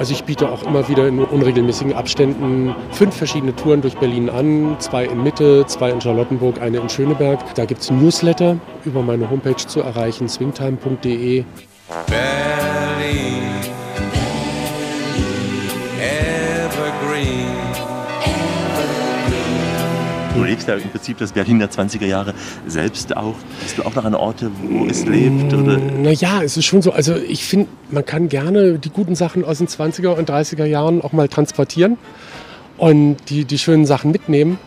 Also ich biete auch immer wieder in unregelmäßigen Abständen fünf verschiedene Touren durch Berlin an. Zwei in Mitte, zwei in Charlottenburg, eine in Schöneberg. Da gibt es Newsletter über meine Homepage zu erreichen, swingtime.de. Berlin, Du lebst ja im Prinzip das Berlin der 20er Jahre selbst auch. Bist du auch noch an Orte, wo es lebt? Oder? Naja, es ist schon so. Also ich finde, man kann gerne die guten Sachen aus den 20er und 30er Jahren auch mal transportieren und die, die schönen Sachen mitnehmen.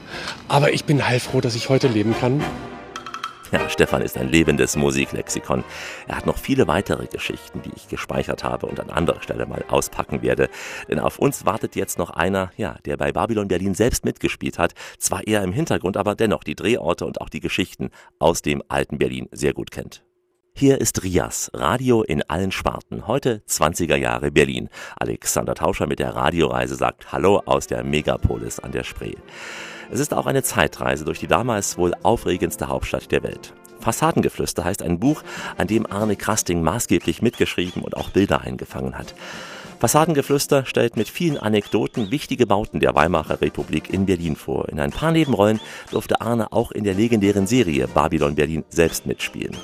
Aber ich bin heilfroh, dass ich heute leben kann. Ja, Stefan ist ein lebendes Musiklexikon. Er hat noch viele weitere Geschichten, die ich gespeichert habe und an anderer Stelle mal auspacken werde. Denn auf uns wartet jetzt noch einer, ja, der bei Babylon Berlin selbst mitgespielt hat. Zwar eher im Hintergrund, aber dennoch die Drehorte und auch die Geschichten aus dem alten Berlin sehr gut kennt. Hier ist Rias, Radio in allen Sparten. Heute 20er Jahre Berlin. Alexander Tauscher mit der Radioreise sagt Hallo aus der Megapolis an der Spree. Es ist auch eine Zeitreise durch die damals wohl aufregendste Hauptstadt der Welt. Fassadengeflüster heißt ein Buch, an dem Arne Krasting maßgeblich mitgeschrieben und auch Bilder eingefangen hat. Fassadengeflüster stellt mit vielen Anekdoten wichtige Bauten der Weimarer Republik in Berlin vor. In ein paar Nebenrollen durfte Arne auch in der legendären Serie Babylon Berlin selbst mitspielen.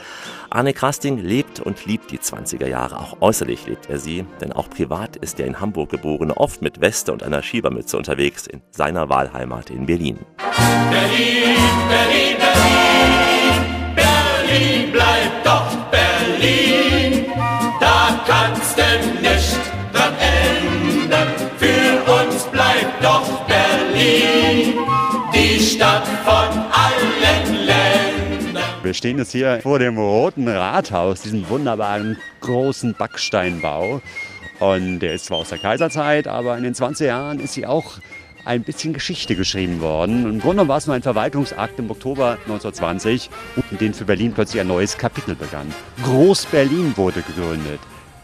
Arne Krasting lebt und liebt die 20er Jahre. Auch äußerlich lebt er sie, denn auch privat ist der in Hamburg geborene oft mit Weste und einer Schiebermütze unterwegs in seiner Wahlheimat in Berlin. Berlin, Berlin, Berlin, Berlin bleibt doch Berlin. Da kannst du nicht die Stadt von allen Ländern. Wir stehen jetzt hier vor dem Roten Rathaus, diesem wunderbaren großen Backsteinbau. Und der ist zwar aus der Kaiserzeit, aber in den 20er Jahren ist sie auch ein bisschen Geschichte geschrieben worden. Im Grunde war es nur ein Verwaltungsakt im Oktober 1920, in dem für Berlin plötzlich ein neues Kapitel begann. Groß-Berlin wurde gegründet.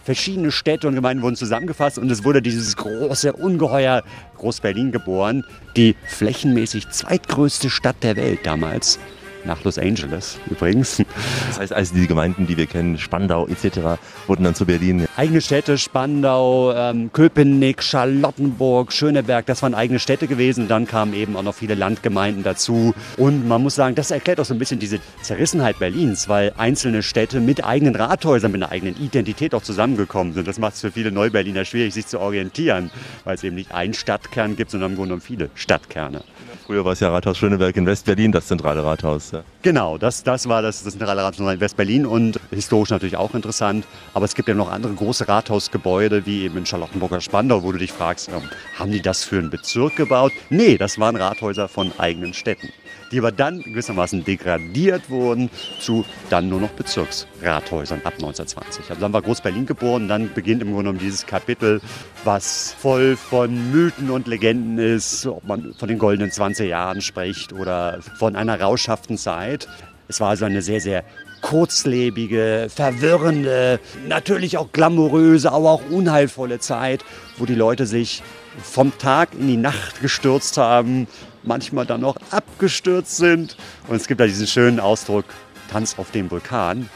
Verschiedene Städte und Gemeinden wurden zusammengefasst und es wurde dieses große Ungeheuer Groß-Berlin geboren. Die flächenmäßig zweitgrößte Stadt der Welt damals. Nach Los Angeles übrigens. Das heißt also, die Gemeinden, die wir kennen, Spandau etc., wurden dann zu Berlin. Eigene Städte, Spandau, ähm, Köpenick, Charlottenburg, Schöneberg, das waren eigene Städte gewesen. Dann kamen eben auch noch viele Landgemeinden dazu. Und man muss sagen, das erklärt auch so ein bisschen diese Zerrissenheit Berlins, weil einzelne Städte mit eigenen Rathäusern, mit einer eigenen Identität auch zusammengekommen sind. Das macht es für viele Neuberliner schwierig, sich zu orientieren, weil es eben nicht einen Stadtkern gibt, sondern im Grunde genommen viele Stadtkerne. Früher war es ja Rathaus Schöneberg in West-Berlin, das zentrale Rathaus. Ja. Genau, das, das war das, das zentrale Rathaus in West-Berlin und historisch natürlich auch interessant. Aber es gibt ja noch andere große Rathausgebäude, wie eben in Charlottenburger Spandau, wo du dich fragst, ähm, haben die das für einen Bezirk gebaut? Nee, das waren Rathäuser von eigenen Städten, die aber dann gewissermaßen degradiert wurden zu dann nur noch Bezirksrathäusern ab 1920. Also dann war Groß-Berlin geboren, dann beginnt im Grunde genommen dieses Kapitel, was voll von Mythen und Legenden ist, ob man von den goldenen 20 Jahren spricht oder von einer rauschhaften Zeit. Es war also eine sehr, sehr kurzlebige, verwirrende, natürlich auch glamouröse, aber auch unheilvolle Zeit, wo die Leute sich vom Tag in die Nacht gestürzt haben, manchmal dann noch abgestürzt sind. Und es gibt da diesen schönen Ausdruck, Tanz auf dem Vulkan.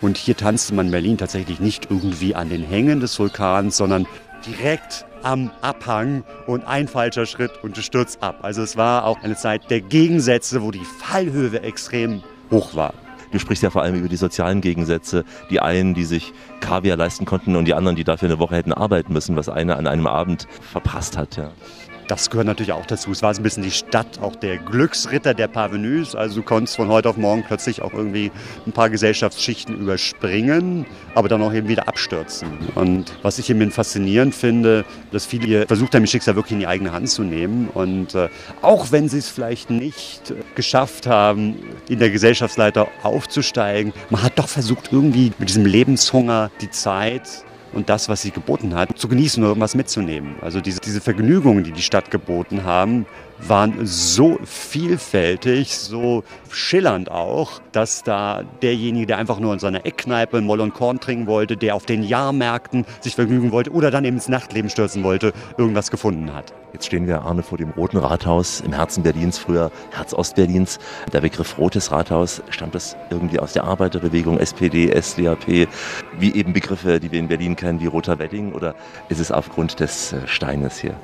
Und hier tanzte man in Berlin tatsächlich nicht irgendwie an den Hängen des Vulkans, sondern direkt am Abhang und ein falscher Schritt und du stürzt ab. Also es war auch eine Zeit der Gegensätze, wo die Fallhöhe extrem hoch war. Du sprichst ja vor allem über die sozialen Gegensätze. Die einen, die sich Kaviar leisten konnten und die anderen, die dafür eine Woche hätten arbeiten müssen, was einer an einem Abend verpasst hat. Ja. Das gehört natürlich auch dazu. Es war so ein bisschen die Stadt auch der Glücksritter der Parvenus. Also du konntest von heute auf morgen plötzlich auch irgendwie ein paar Gesellschaftsschichten überspringen, aber dann auch eben wieder abstürzen. Und was ich eben faszinierend finde, dass viele versucht haben, ihr Schicksal wirklich in die eigene Hand zu nehmen. Und äh, auch wenn sie es vielleicht nicht geschafft haben, in der Gesellschaftsleiter aufzusteigen, man hat doch versucht, irgendwie mit diesem Lebenshunger die Zeit und das, was sie geboten hat, zu genießen oder irgendwas mitzunehmen. Also diese, diese Vergnügungen, die die Stadt geboten haben, waren so vielfältig, so schillernd auch, dass da derjenige, der einfach nur in seiner Eckkneipe Moll und Korn trinken wollte, der auf den Jahrmärkten sich vergnügen wollte oder dann eben ins Nachtleben stürzen wollte, irgendwas gefunden hat. Jetzt stehen wir, Arne, vor dem Roten Rathaus im Herzen Berlins, früher Herz Ostberlins. Der Begriff Rotes Rathaus stammt das irgendwie aus der Arbeiterbewegung, SPD, SDAP, wie eben Begriffe, die wir in Berlin kennen, wie Roter Wedding, oder ist es aufgrund des äh, Steines hier?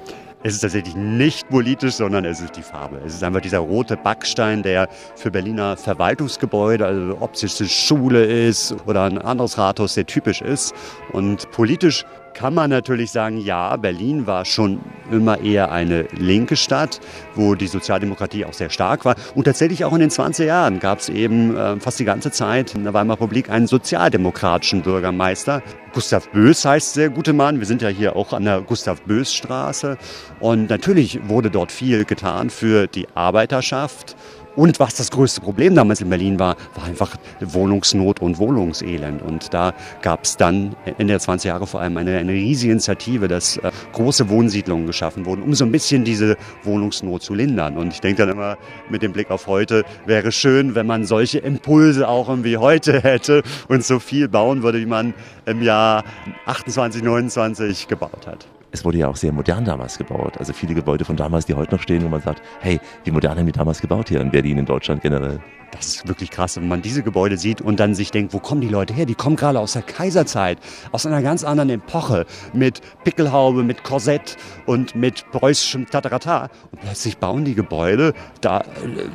Es ist tatsächlich nicht politisch, sondern es ist die Farbe. Es ist einfach dieser rote Backstein, der für Berliner Verwaltungsgebäude, also ob es eine Schule ist oder ein anderes Rathaus, sehr typisch ist. Und politisch kann man natürlich sagen, ja, Berlin war schon immer eher eine linke Stadt, wo die Sozialdemokratie auch sehr stark war. Und tatsächlich auch in den 20er Jahren gab es eben äh, fast die ganze Zeit in der Weimarer Republik einen sozialdemokratischen Bürgermeister. Gustav Bös heißt der gute Mann. Wir sind ja hier auch an der Gustav Bös Straße. Und natürlich wurde dort viel getan für die Arbeiterschaft. Und was das größte Problem damals in Berlin war, war einfach Wohnungsnot und Wohnungselend. Und da gab es dann Ende der 20er Jahre vor allem eine, eine riesige Initiative, dass äh, große Wohnsiedlungen geschaffen wurden, um so ein bisschen diese Wohnungsnot zu lindern. Und ich denke dann immer mit dem Blick auf heute, wäre schön, wenn man solche Impulse auch irgendwie heute hätte und so viel bauen würde, wie man im Jahr 28, 29 gebaut hat. Es wurde ja auch sehr modern damals gebaut. Also viele Gebäude von damals, die heute noch stehen, wo man sagt, hey, wie modern haben die damals gebaut hier in Berlin, in Deutschland generell. Das ist wirklich krass, wenn man diese Gebäude sieht und dann sich denkt, wo kommen die Leute her? Die kommen gerade aus der Kaiserzeit, aus einer ganz anderen Epoche, mit Pickelhaube, mit Korsett und mit preußischem Tatarata. Und plötzlich bauen die Gebäude, da äh,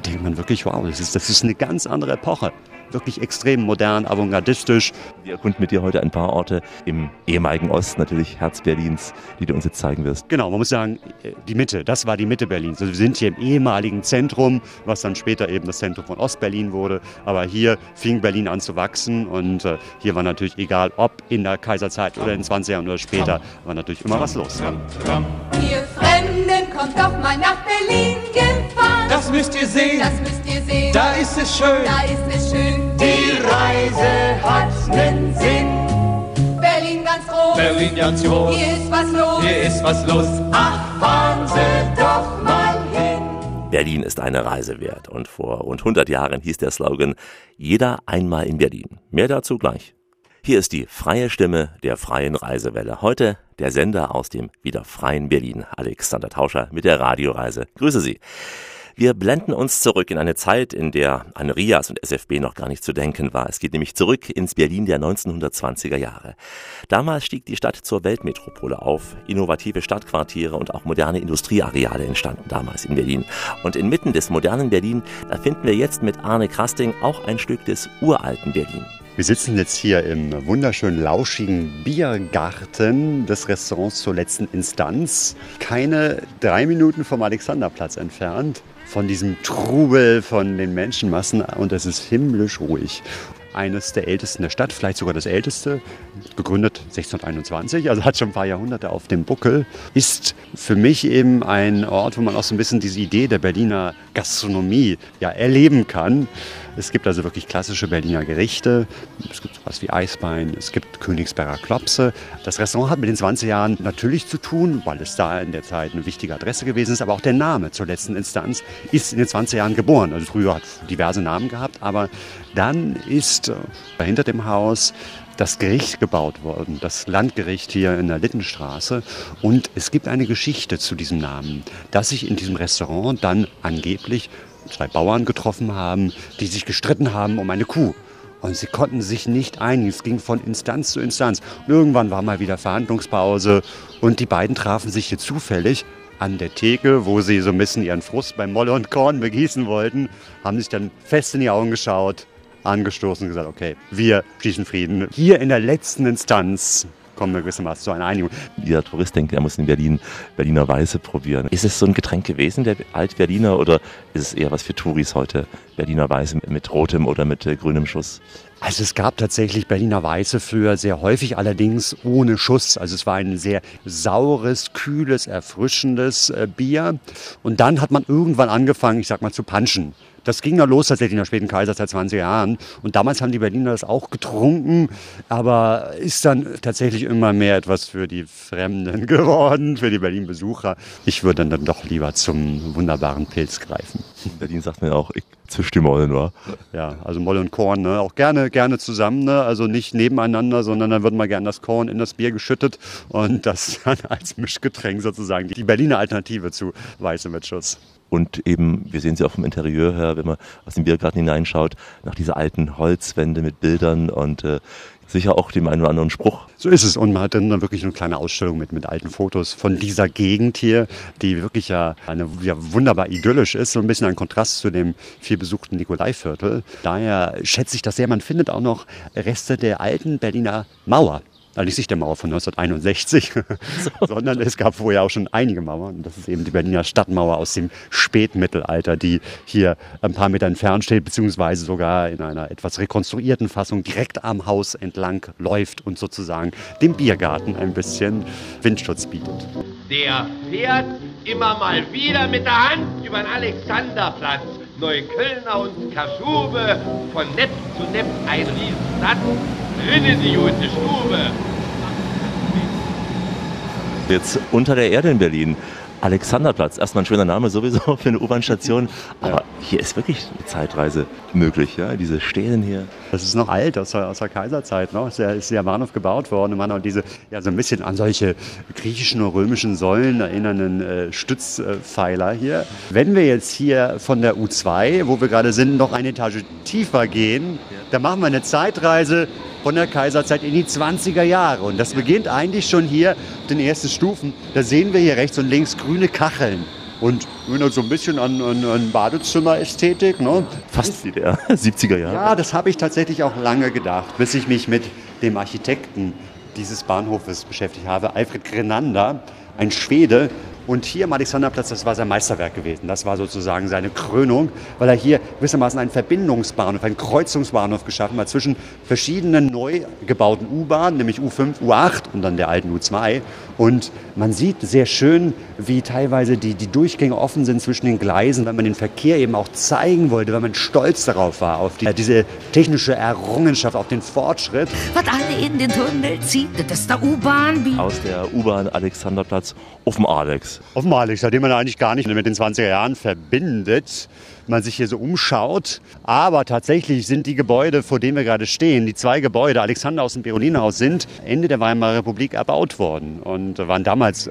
denkt man wirklich, wow, das ist, das ist eine ganz andere Epoche wirklich extrem modern, avantgardistisch. Wir erkunden mit dir heute ein paar Orte im ehemaligen Ost, natürlich Herz Berlins, die du uns jetzt zeigen wirst. Genau, man muss sagen, die Mitte, das war die Mitte Berlins. Also wir sind hier im ehemaligen Zentrum, was dann später eben das Zentrum von Ostberlin wurde. Aber hier fing Berlin an zu wachsen und äh, hier war natürlich egal, ob in der Kaiserzeit oder in den 20 Jahren oder später, war natürlich immer was los. Ihr Fremden kommt doch mal nach Berlin gefahren. Das müsst ihr sehen. Das müsst ihr sehen. Da ist es schön. Da ist es schön. Die Reise hat nen Sinn. Berlin ganz groß. Berlin ganz groß. Hier ist was los. Hier ist was los. Ach, fahren Sie doch mal hin. Berlin ist eine Reise wert. Und vor rund 100 Jahren hieß der Slogan Jeder einmal in Berlin. Mehr dazu gleich. Hier ist die freie Stimme der freien Reisewelle. Heute der Sender aus dem wieder freien Berlin. Alexander Tauscher mit der Radioreise. Grüße Sie. Wir blenden uns zurück in eine Zeit, in der an Rias und SFB noch gar nicht zu denken war. Es geht nämlich zurück ins Berlin der 1920er Jahre. Damals stieg die Stadt zur Weltmetropole auf. Innovative Stadtquartiere und auch moderne Industrieareale entstanden damals in Berlin. Und inmitten des modernen Berlin, da finden wir jetzt mit Arne Krasting auch ein Stück des uralten Berlin. Wir sitzen jetzt hier im wunderschönen, lauschigen Biergarten des Restaurants zur letzten Instanz. Keine drei Minuten vom Alexanderplatz entfernt. Von diesem Trubel von den Menschenmassen und es ist himmlisch ruhig. Eines der ältesten der Stadt, vielleicht sogar das älteste, gegründet 1621, also hat schon ein paar Jahrhunderte auf dem Buckel, ist für mich eben ein Ort, wo man auch so ein bisschen diese Idee der Berliner Gastronomie ja, erleben kann. Es gibt also wirklich klassische Berliner Gerichte. Es gibt sowas wie Eisbein, es gibt Königsberger Klopse. Das Restaurant hat mit den 20 Jahren natürlich zu tun, weil es da in der Zeit eine wichtige Adresse gewesen ist. Aber auch der Name zur letzten Instanz ist in den 20 Jahren geboren. Also früher hat es diverse Namen gehabt, aber dann ist äh, hinter dem Haus das Gericht gebaut worden, das Landgericht hier in der Littenstraße. Und es gibt eine Geschichte zu diesem Namen, dass sich in diesem Restaurant dann angeblich zwei Bauern getroffen haben, die sich gestritten haben um eine Kuh. Und sie konnten sich nicht einigen. Es ging von Instanz zu Instanz. Und irgendwann war mal wieder Verhandlungspause und die beiden trafen sich hier zufällig an der Theke, wo sie so ein bisschen ihren Frust beim Molle und Korn begießen wollten, haben sich dann fest in die Augen geschaut, angestoßen und gesagt, okay, wir schließen Frieden. Hier in der letzten Instanz kommen wir gewissermaßen zu einer Einigung. Jeder Tourist denkt, er muss in Berlin Berliner Weiße probieren. Ist es so ein Getränk gewesen, der Alt-Berliner, oder ist es eher was für Touris heute? Berliner Weiße mit rotem oder mit äh, grünem Schuss? Also es gab tatsächlich Berliner Weiße früher sehr häufig, allerdings ohne Schuss. Also es war ein sehr saures, kühles, erfrischendes äh, Bier. Und dann hat man irgendwann angefangen, ich sag mal, zu punchen. Das ging dann los tatsächlich in der späten Kaiserzeit 20 Jahren. Und damals haben die Berliner das auch getrunken, aber ist dann tatsächlich immer mehr etwas für die Fremden geworden, für die Berlin-Besucher. Ich würde dann doch lieber zum wunderbaren Pilz greifen. In Berlin sagt man auch, ich zwisch die Mollen, wa? Ja, also Molle und Korn, ne? auch gerne, gerne zusammen, ne? also nicht nebeneinander, sondern dann wird mal gerne das Korn in das Bier geschüttet und das dann als Mischgetränk sozusagen die Berliner Alternative zu Weiße mit Schuss. Und eben, wir sehen sie auch vom Interieur her, wenn man aus dem Biergarten hineinschaut, nach dieser alten Holzwände mit Bildern und äh, sicher auch dem einen oder anderen Spruch. So ist es. Und man hat dann wirklich eine kleine Ausstellung mit, mit alten Fotos von dieser Gegend hier, die wirklich ja, eine, ja wunderbar idyllisch ist. So ein bisschen ein Kontrast zu dem viel besuchten Nikolaiviertel. Daher schätze ich das sehr. Man findet auch noch Reste der alten Berliner Mauer. Allerdings nicht der Mauer von 1961, sondern es gab vorher auch schon einige Mauern. Und das ist eben die Berliner Stadtmauer aus dem Spätmittelalter, die hier ein paar Meter entfernt steht, beziehungsweise sogar in einer etwas rekonstruierten Fassung direkt am Haus entlang läuft und sozusagen dem Biergarten ein bisschen Windschutz bietet. Der fährt immer mal wieder mit der Hand über den Alexanderplatz. Neuköllner und Kaschube, von Nepp zu Nepp ein Riesensatz, drinnen die gute Stube. Jetzt unter der Erde in Berlin. Alexanderplatz, erstmal ein schöner Name sowieso für eine U-Bahn-Station, aber hier ist wirklich eine Zeitreise möglich, ja? Diese Stelen hier. Das ist noch alt, aus der, aus der Kaiserzeit. Ne? Ist, der, ist der Bahnhof gebaut worden. Und man hat diese, ja, so ein bisschen an solche griechischen und römischen Säulen erinnernden äh, Stützpfeiler hier. Wenn wir jetzt hier von der U2, wo wir gerade sind, noch eine Etage tiefer gehen, dann machen wir eine Zeitreise von der Kaiserzeit in die 20er Jahre. Und das beginnt eigentlich schon hier auf den ersten Stufen. Da sehen wir hier rechts und links grüne Kacheln. Und erinnert so ein bisschen an, an, an Badezimmerästhetik. Ne? Fast wie der 70er Jahre. Ja, das habe ich tatsächlich auch lange gedacht, bis ich mich mit dem Architekten dieses Bahnhofes beschäftigt habe, Alfred Grenander, ein Schwede. Und hier am Alexanderplatz, das war sein Meisterwerk gewesen. Das war sozusagen seine Krönung, weil er hier gewissermaßen einen Verbindungsbahnhof, einen Kreuzungsbahnhof geschaffen hat zwischen verschiedenen neu gebauten U-Bahnen, nämlich U5, U8 und dann der alten U2. Und man sieht sehr schön, wie teilweise die, die Durchgänge offen sind zwischen den Gleisen, weil man den Verkehr eben auch zeigen wollte, weil man stolz darauf war, auf die, diese technische Errungenschaft, auf den Fortschritt. Was alle in den Tunnel zieht, das ist der U-Bahn. Aus der U-Bahn Alexanderplatz auf dem Alex. Auf dem Alex, den man eigentlich gar nicht mit den 20er Jahren verbindet man sich hier so umschaut. Aber tatsächlich sind die Gebäude, vor denen wir gerade stehen, die zwei Gebäude, Alexanderhaus und Berolinenhaus, sind Ende der Weimarer Republik erbaut worden und waren damals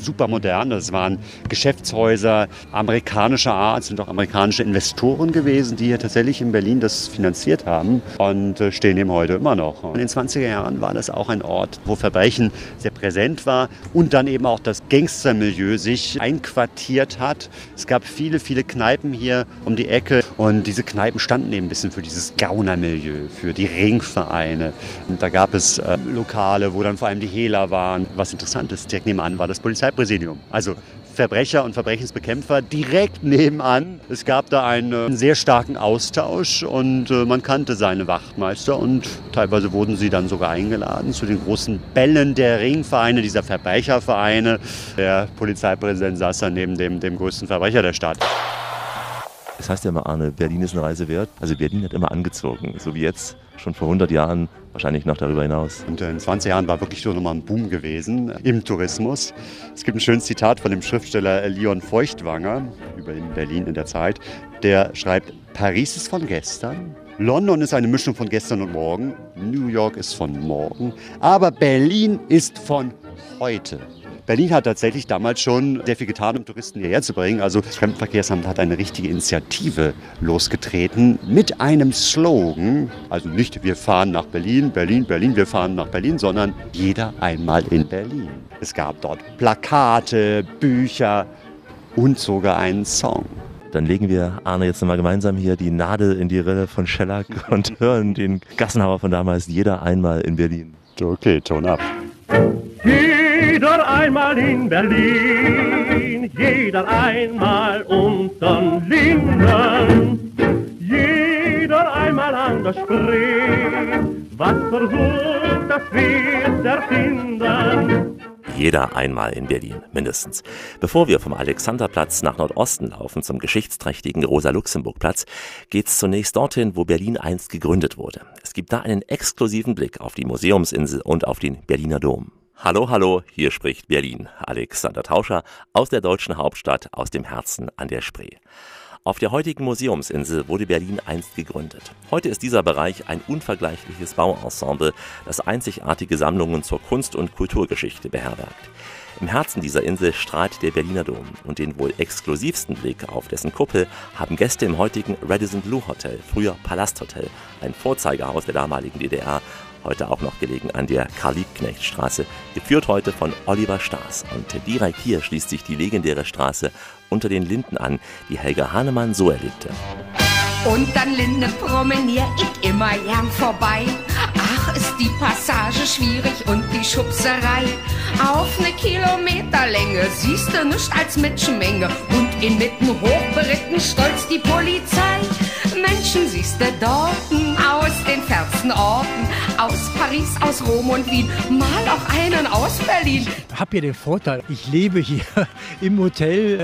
super modern. Das waren Geschäftshäuser amerikanischer Art, sind auch amerikanische Investoren gewesen, die hier tatsächlich in Berlin das finanziert haben und äh, stehen eben heute immer noch. In den 20er Jahren war das auch ein Ort, wo Verbrechen sehr präsent war und dann eben auch das Gangstermilieu sich einquartiert hat. Es gab viele, viele Kneipen hier um die Ecke und diese Kneipen standen eben ein bisschen für dieses Gaunermilieu, für die Ringvereine. Und da gab es äh, Lokale, wo dann vor allem die Hehler waren. Was interessant ist, direkt nebenan war das Polizeipräsidium. Also Verbrecher und Verbrechensbekämpfer direkt nebenan. Es gab da einen, äh, sehr starken Austausch und äh, man kannte seine Wachtmeister und teilweise wurden sie dann sogar eingeladen zu den großen Bällen der Ringvereine, dieser Verbrechervereine. Der Polizeipräsident saß dann neben dem, dem größten Verbrecher der Stadt. Das heißt ja immer, Arne, Berlin ist eine Reise wert. Also Berlin hat immer angezogen, so wie jetzt, schon vor 100 Jahren, wahrscheinlich noch darüber hinaus. Und in 20 Jahren war wirklich so nochmal ein Boom gewesen im Tourismus. Es gibt ein schönes Zitat von dem Schriftsteller Leon Feuchtwanger über Berlin in der Zeit. Der schreibt, Paris ist von gestern, London ist eine Mischung von gestern und morgen, New York ist von morgen, aber Berlin ist von heute. Berlin hat tatsächlich damals schon sehr viel getan, um Touristen hierher zu bringen. Also das Fremdenverkehrsamt hat eine richtige Initiative losgetreten mit einem Slogan. Also nicht wir fahren nach Berlin, Berlin, Berlin, wir fahren nach Berlin, sondern jeder einmal in Berlin. Es gab dort Plakate, Bücher und sogar einen Song. Dann legen wir, Arne, jetzt nochmal gemeinsam hier die Nadel in die Rille von Schellack und hören den Gassenhauer von damals jeder einmal in Berlin. Okay, Ton ab. Jeder einmal in Berlin, jeder einmal unter den Linden, jeder einmal an der Spree, was versucht, das wird erfinden. Jeder einmal in Berlin, mindestens. Bevor wir vom Alexanderplatz nach Nordosten laufen, zum geschichtsträchtigen Rosa-Luxemburg-Platz, geht's zunächst dorthin, wo Berlin einst gegründet wurde. Es gibt da einen exklusiven Blick auf die Museumsinsel und auf den Berliner Dom. Hallo, hallo, hier spricht Berlin. Alexander Tauscher aus der deutschen Hauptstadt, aus dem Herzen an der Spree. Auf der heutigen Museumsinsel wurde Berlin einst gegründet. Heute ist dieser Bereich ein unvergleichliches Bauensemble, das einzigartige Sammlungen zur Kunst- und Kulturgeschichte beherbergt. Im Herzen dieser Insel strahlt der Berliner Dom und den wohl exklusivsten Blick auf dessen Kuppel haben Gäste im heutigen Radisson Blue Hotel, früher Palasthotel, ein Vorzeigehaus der damaligen DDR, heute auch noch gelegen an der Karl-Liebknecht-Straße, geführt heute von Oliver Staas. Und direkt hier schließt sich die legendäre Straße unter den Linden an, die Helga Hahnemann so erlebte. Und an Linde promenier ich immer gern vorbei. Ach, ist die Passage schwierig und die Schubserei. Auf ne Kilometerlänge siehst du nichts als Menschenmenge. Und inmitten hochberitten stolz die Polizei. Menschen siehst du dort aus den fernsten Orten. Aus Paris, aus Rom und Wien. Mal auch einen aus Berlin. Ich habe hier den Vorteil, ich lebe hier im Hotel.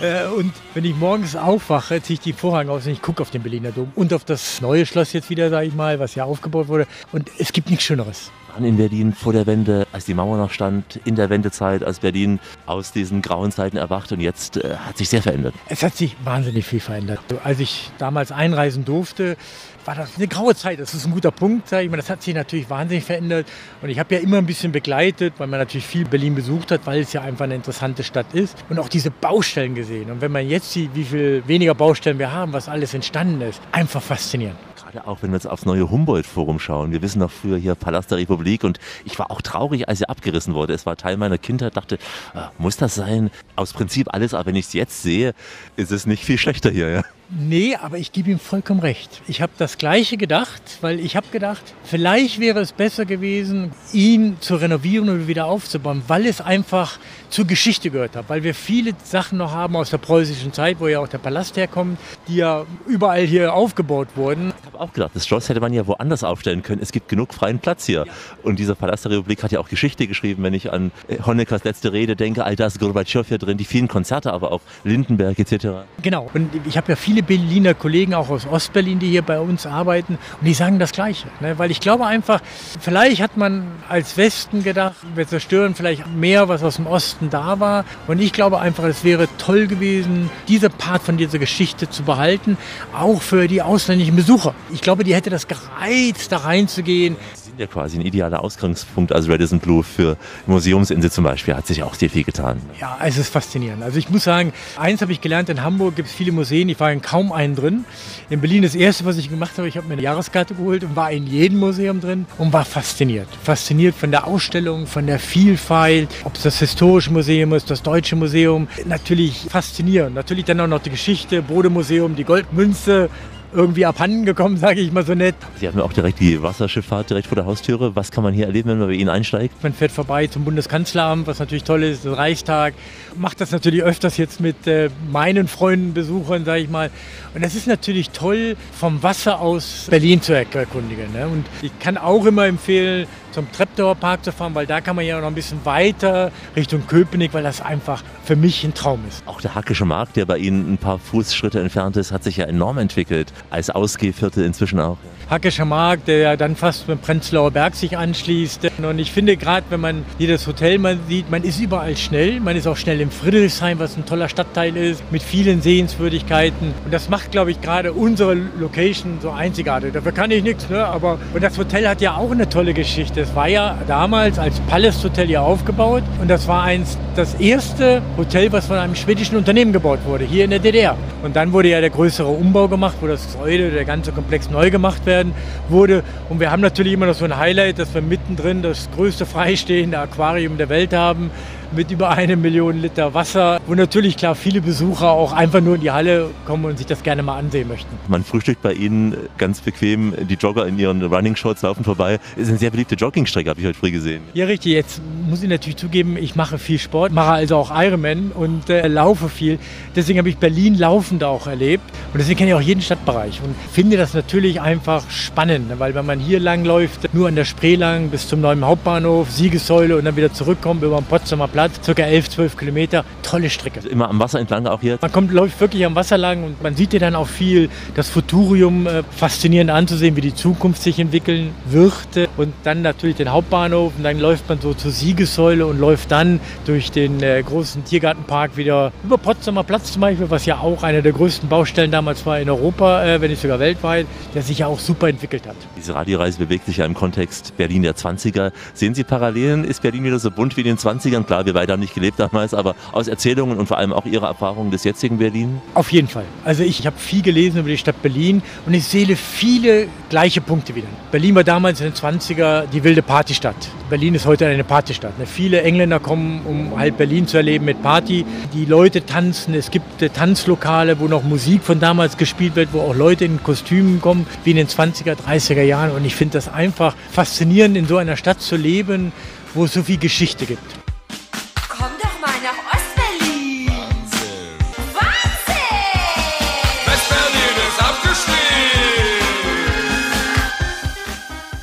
Äh, und wenn ich morgens aufwache, ziehe ich die Vorhang aus und ich gucke auf den Berliner Dom und auf das neue Schloss jetzt wieder, sage ich mal, was hier aufgebaut wurde. Und es gibt nichts Schöneres. An in Berlin vor der Wende, als die Mauer noch stand, in der Wendezeit, als Berlin aus diesen grauen Zeiten erwacht und jetzt äh, hat sich sehr verändert. Es hat sich wahnsinnig viel verändert. Als ich damals einreisen durfte, war das eine graue Zeit. Das ist ein guter Punkt, ich mal. Das hat sich natürlich wahnsinnig verändert. Und ich habe ja immer ein bisschen begleitet, weil man natürlich viel Berlin besucht hat, weil es ja einfach eine interessante Stadt ist. Und auch diese Baustellen gesehen. Und wenn man jetzt sieht, wie viel weniger Baustellen wir haben, was alles entstanden ist, einfach faszinierend. Gerade auch wenn wir jetzt aufs neue Humboldt-Forum schauen. Wir wissen noch früher hier Palast der Republik und ich war auch traurig, als er abgerissen wurde. Es war Teil meiner Kindheit, dachte, ah, muss das sein? Aus Prinzip alles, aber wenn ich es jetzt sehe, ist es nicht viel schlechter hier. Ja? Nee, aber ich gebe ihm vollkommen recht. Ich habe das Gleiche gedacht, weil ich habe gedacht, vielleicht wäre es besser gewesen, ihn zu renovieren oder wieder aufzubauen, weil es einfach zur Geschichte gehört hat, weil wir viele Sachen noch haben aus der preußischen Zeit, wo ja auch der Palast herkommt, die ja überall hier aufgebaut wurden. Ich habe auch gedacht, das Schloss hätte man ja woanders aufstellen können. Es gibt genug freien Platz hier. Ja. Und dieser Palast der Republik hat ja auch Geschichte geschrieben, wenn ich an Honeckers letzte Rede denke, all das Gorbatschow hier drin, die vielen Konzerte, aber auch Lindenberg etc. Genau. Und ich habe ja viele Berliner Kollegen auch aus Ostberlin, die hier bei uns arbeiten und die sagen das Gleiche. Ne? Weil ich glaube einfach, vielleicht hat man als Westen gedacht, wir zerstören vielleicht mehr, was aus dem Osten da war. Und ich glaube einfach, es wäre toll gewesen, diese Part von dieser Geschichte zu behalten, auch für die ausländischen Besucher. Ich glaube, die hätte das gereizt, da reinzugehen sind ja quasi ein idealer Ausgangspunkt als Radisson Blue für Museumsinsel zum Beispiel. Hat sich auch sehr viel getan. Ja, es ist faszinierend. Also ich muss sagen, eins habe ich gelernt, in Hamburg gibt es viele Museen, ich war in kaum einen drin. In Berlin das erste, was ich gemacht habe, ich habe mir eine Jahreskarte geholt und war in jedem Museum drin und war fasziniert. Fasziniert von der Ausstellung, von der Vielfalt, ob es das Historische Museum ist, das Deutsche Museum. Natürlich faszinierend. Natürlich dann auch noch die Geschichte, Bodemuseum, die Goldmünze, irgendwie abhanden gekommen, sage ich mal so nett. Sie haben ja auch direkt die Wasserschifffahrt direkt vor der Haustüre. Was kann man hier erleben, wenn man bei Ihnen einsteigt? Man fährt vorbei zum Bundeskanzleramt, was natürlich toll ist, der Reichstag. Macht das natürlich öfters jetzt mit äh, meinen Freunden, Besuchern, sage ich mal. Und das ist natürlich toll, vom Wasser aus Berlin zu erkundigen. Ne? Und ich kann auch immer empfehlen, zum Treptower Park zu fahren, weil da kann man ja noch ein bisschen weiter Richtung Köpenick, weil das einfach für mich ein Traum ist. Auch der Hackische Markt, der bei Ihnen ein paar Fußschritte entfernt ist, hat sich ja enorm entwickelt. Als Ausgehviertel inzwischen auch. Hackischer Markt, der ja dann fast mit Prenzlauer Berg sich anschließt. Und ich finde gerade, wenn man hier das Hotel man sieht, man ist überall schnell. Man ist auch schnell im Friedrichshain, was ein toller Stadtteil ist, mit vielen Sehenswürdigkeiten. Und das macht, glaube ich, gerade unsere Location so einzigartig. Dafür kann ich nichts, ne? aber und das Hotel hat ja auch eine tolle Geschichte. Es war ja damals als Palace Hotel hier aufgebaut und das war eins das erste Hotel, was von einem schwedischen Unternehmen gebaut wurde, hier in der DDR. Und dann wurde ja der größere Umbau gemacht, wo das Gebäude, der ganze Komplex neu gemacht werden wurde. Und wir haben natürlich immer noch so ein Highlight, dass wir mittendrin das größte freistehende Aquarium der Welt haben mit über eine Million Liter Wasser, wo natürlich klar viele Besucher auch einfach nur in die Halle kommen und sich das gerne mal ansehen möchten. Man frühstückt bei Ihnen ganz bequem, die Jogger in ihren Running Shorts laufen vorbei. Ist eine sehr beliebte Joggingstrecke, habe ich heute früh gesehen. Ja, richtig. Jetzt muss ich natürlich zugeben, ich mache viel Sport, mache also auch Ironman und äh, laufe viel. Deswegen habe ich Berlin laufend auch erlebt und deswegen kenne ich auch jeden Stadtbereich und finde das natürlich einfach spannend, ne? weil wenn man hier lang läuft, nur an der Spree lang bis zum neuen Hauptbahnhof, Siegessäule und dann wieder zurückkommt über den Potsdamer Platz, Platz, circa 11, 12 Kilometer. Tolle Strecke. Also immer am Wasser entlang auch hier? Man kommt, läuft wirklich am Wasser lang und man sieht hier dann auch viel das Futurium äh, faszinierend anzusehen, wie die Zukunft sich entwickeln wird. Und dann natürlich den Hauptbahnhof und dann läuft man so zur Siegessäule und läuft dann durch den äh, großen Tiergartenpark wieder über Potsdamer Platz zum Beispiel, was ja auch einer der größten Baustellen damals war in Europa, äh, wenn nicht sogar weltweit, der sich ja auch super entwickelt hat. Diese Radioreise bewegt sich ja im Kontext Berlin der 20er. Sehen Sie Parallelen? Ist Berlin wieder so bunt wie in den 20ern? Klar, wir beide haben nicht gelebt damals, aber aus Erzählungen und vor allem auch Ihrer Erfahrungen des jetzigen Berlin? Auf jeden Fall. Also ich habe viel gelesen über die Stadt Berlin und ich sehe viele gleiche Punkte wieder. Berlin war damals in den 20er die wilde Partystadt. Berlin ist heute eine Partystadt. Ne? Viele Engländer kommen, um halt Berlin zu erleben mit Party. Die Leute tanzen, es gibt äh, Tanzlokale, wo noch Musik von damals gespielt wird, wo auch Leute in Kostümen kommen, wie in den 20er, 30er Jahren. Und ich finde das einfach faszinierend, in so einer Stadt zu leben, wo es so viel Geschichte gibt.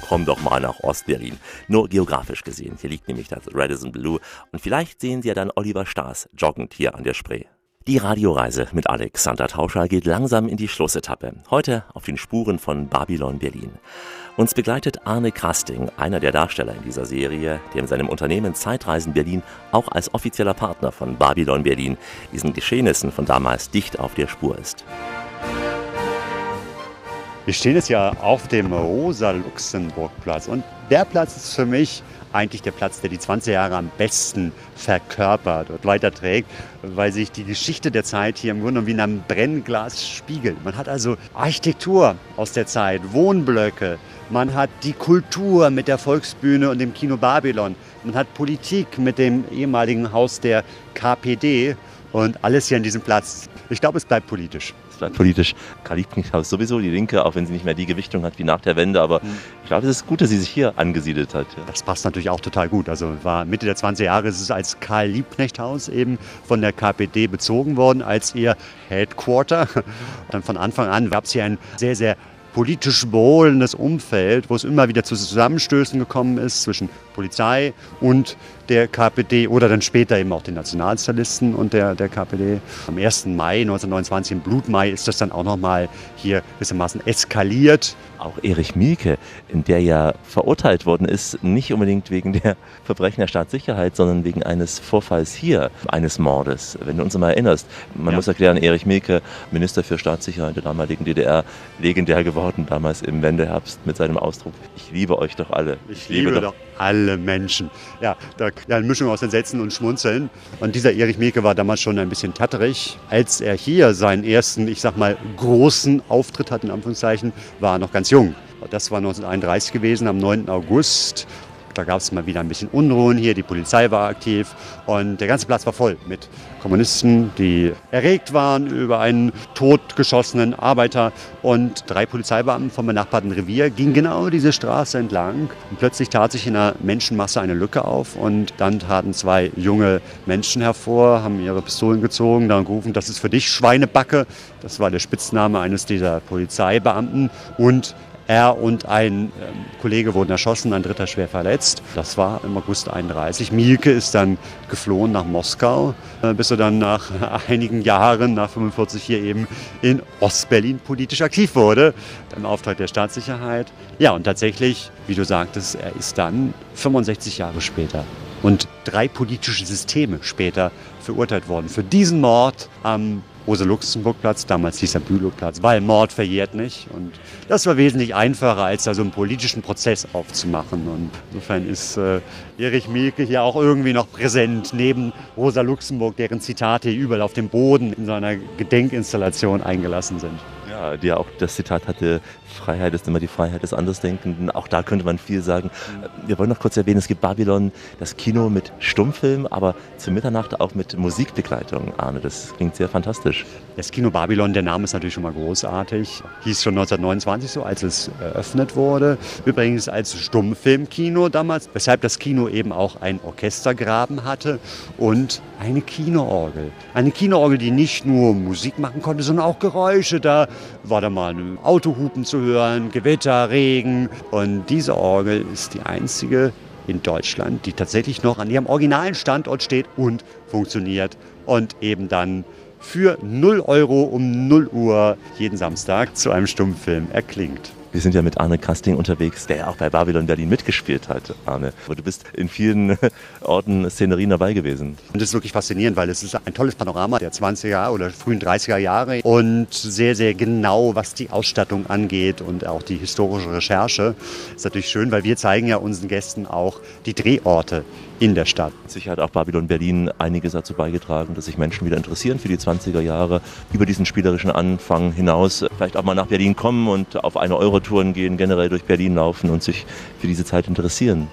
Komm doch mal nach Ostberlin. Nur geografisch gesehen. Hier liegt nämlich das Radisson Blue. Und vielleicht sehen Sie ja dann Oliver Stars joggend hier an der Spree. Die Radioreise mit Alexander Tauscher geht langsam in die Schlussetappe. Heute auf den Spuren von Babylon Berlin. Uns begleitet Arne Krasting, einer der Darsteller in dieser Serie, der mit seinem Unternehmen Zeitreisen Berlin auch als offizieller Partner von Babylon Berlin diesen Geschehnissen von damals dicht auf der Spur ist. Wir stehen jetzt ja auf dem Rosa-Luxemburg-Platz und der Platz ist für mich eigentlich der Platz, der die 20 Jahre am besten verkörpert und weiterträgt, weil sich die Geschichte der Zeit hier im Grunde wie in einem Brennglas spiegelt. Man hat also Architektur aus der Zeit, Wohnblöcke, man hat die Kultur mit der Volksbühne und dem Kino Babylon, man hat Politik mit dem ehemaligen Haus der KPD und alles hier an diesem Platz. Ich glaube, es bleibt politisch politisch. Karl Liebknecht-Haus sowieso, die Linke, auch wenn sie nicht mehr die Gewichtung hat wie nach der Wende. Aber mhm. ich glaube, es ist gut, dass sie sich hier angesiedelt hat. Ja. Das passt natürlich auch total gut. Also war Mitte der 20er Jahre ist es als Karl Liebknecht-Haus eben von der KPD bezogen worden, als ihr Headquarter. Dann von Anfang an gab es hier ein sehr, sehr politisch behohlendes Umfeld, wo es immer wieder zu Zusammenstößen gekommen ist zwischen Polizei und der KPD oder dann später eben auch den Nationalsozialisten und der, der KPD. Am 1. Mai 1929, im Blutmai, ist das dann auch nochmal hier gewissermaßen eskaliert. Auch Erich Mielke, der ja verurteilt worden ist, nicht unbedingt wegen der Verbrechen der Staatssicherheit, sondern wegen eines Vorfalls hier, eines Mordes. Wenn du uns mal erinnerst, man ja. muss erklären, Erich Mielke, Minister für Staatssicherheit der damaligen DDR, legendär geworden damals im Wendeherbst mit seinem Ausdruck, ich liebe euch doch alle. Ich, ich liebe, liebe doch alle Menschen. Ja, da ja, eine Mischung aus Entsetzen und Schmunzeln. Und dieser Erich Mielke war damals schon ein bisschen tatterig. Als er hier seinen ersten, ich sag mal, großen Auftritt hat, in Anführungszeichen, war er noch ganz jung. Das war 1931 gewesen, am 9. August. Da gab es mal wieder ein bisschen Unruhen hier, die Polizei war aktiv und der ganze Platz war voll mit Kommunisten, die erregt waren über einen totgeschossenen Arbeiter. Und drei Polizeibeamten vom benachbarten Revier gingen genau diese Straße entlang. Und plötzlich tat sich in der Menschenmasse eine Lücke auf und dann traten zwei junge Menschen hervor, haben ihre Pistolen gezogen, dann gerufen, das ist für dich Schweinebacke. Das war der Spitzname eines dieser Polizeibeamten. Und er und ein ähm, Kollege wurden erschossen, ein dritter schwer verletzt. Das war im August 31. Mielke ist dann geflohen nach Moskau, äh, bis er dann nach einigen Jahren, nach 45 hier eben in Ostberlin politisch aktiv wurde, im Auftrag der Staatssicherheit. Ja, und tatsächlich, wie du sagtest, er ist dann 65 Jahre später und drei politische Systeme später verurteilt worden für diesen Mord am Rosa-Luxemburg-Platz, damals hieß er Bülowplatz, weil Mord verjährt nicht. Und das war wesentlich einfacher, als da so einen politischen Prozess aufzumachen. Und insofern ist äh, Erich Mielke hier auch irgendwie noch präsent, neben Rosa Luxemburg, deren Zitate überall auf dem Boden in seiner Gedenkinstallation eingelassen sind. Ja, die auch das Zitat hatte, Freiheit ist immer die Freiheit des Andersdenkenden. Auch da könnte man viel sagen. Wir wollen noch kurz erwähnen, es gibt Babylon, das Kino mit Stummfilm, aber zur Mitternacht auch mit Musikbegleitung. Arne, das klingt sehr fantastisch. Das Kino Babylon, der Name ist natürlich schon mal großartig. Hieß schon 1929 so, als es eröffnet wurde. Übrigens als Stummfilmkino damals, weshalb das Kino eben auch ein Orchestergraben hatte und eine Kinoorgel. Eine Kinoorgel, die nicht nur Musik machen konnte, sondern auch Geräusche. Da war da mal ein Autohupen zu hören, Gewitter, Regen. Und diese Orgel ist die einzige in Deutschland, die tatsächlich noch an ihrem originalen Standort steht und funktioniert und eben dann für 0 Euro um 0 Uhr jeden Samstag zu einem Stummfilm erklingt. Wir sind ja mit Arne Kasting unterwegs, der ja auch bei Babylon Berlin mitgespielt hat, Arne. Aber du bist in vielen Orten, Szenerien dabei gewesen. Und das ist wirklich faszinierend, weil es ist ein tolles Panorama der 20er oder frühen 30er Jahre und sehr, sehr genau, was die Ausstattung angeht und auch die historische Recherche. Das ist natürlich schön, weil wir zeigen ja unseren Gästen auch die Drehorte in der Stadt. Sicher hat auch Babylon Berlin einiges dazu beigetragen, dass sich Menschen wieder interessieren für die 20er Jahre, über diesen spielerischen Anfang hinaus vielleicht auch mal nach Berlin kommen und auf eine Eurotouren gehen, generell durch Berlin laufen und sich für diese Zeit interessieren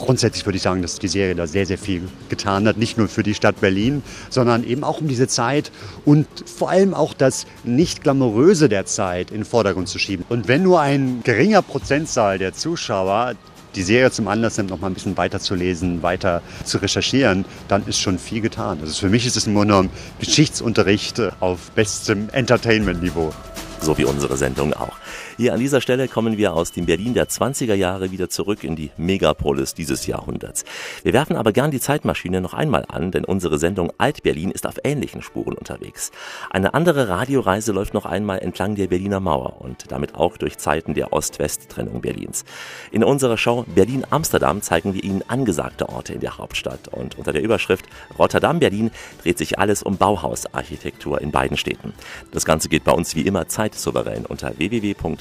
grundsätzlich würde ich sagen, dass die Serie da sehr, sehr viel getan hat. Nicht nur für die Stadt Berlin, sondern eben auch um diese Zeit und vor allem auch das Nicht-Glamouröse der Zeit in den Vordergrund zu schieben. Und wenn nur ein geringer Prozentzahl der Zuschauer die Serie zum Anlass nimmt, noch mal ein bisschen weiter zu lesen, weiter zu recherchieren, dann ist schon viel getan. Also für mich ist es Grunde genommen Geschichtsunterricht auf bestem Entertainment-Niveau. so wie unsere Sendung auch. Hier an dieser Stelle kommen wir aus dem Berlin der 20er Jahre wieder zurück in die Megapolis dieses Jahrhunderts. Wir werfen aber gern die Zeitmaschine noch einmal an, denn unsere Sendung Alt-Berlin ist auf ähnlichen Spuren unterwegs. Eine andere Radioreise läuft noch einmal entlang der Berliner Mauer und damit auch durch Zeiten der Ost-West-Trennung Berlins. In unserer Show Berlin-Amsterdam zeigen wir Ihnen angesagte Orte in der Hauptstadt und unter der Überschrift Rotterdam-Berlin dreht sich alles um Bauhausarchitektur in beiden Städten. Das Ganze geht bei uns wie immer zeitsouverän unter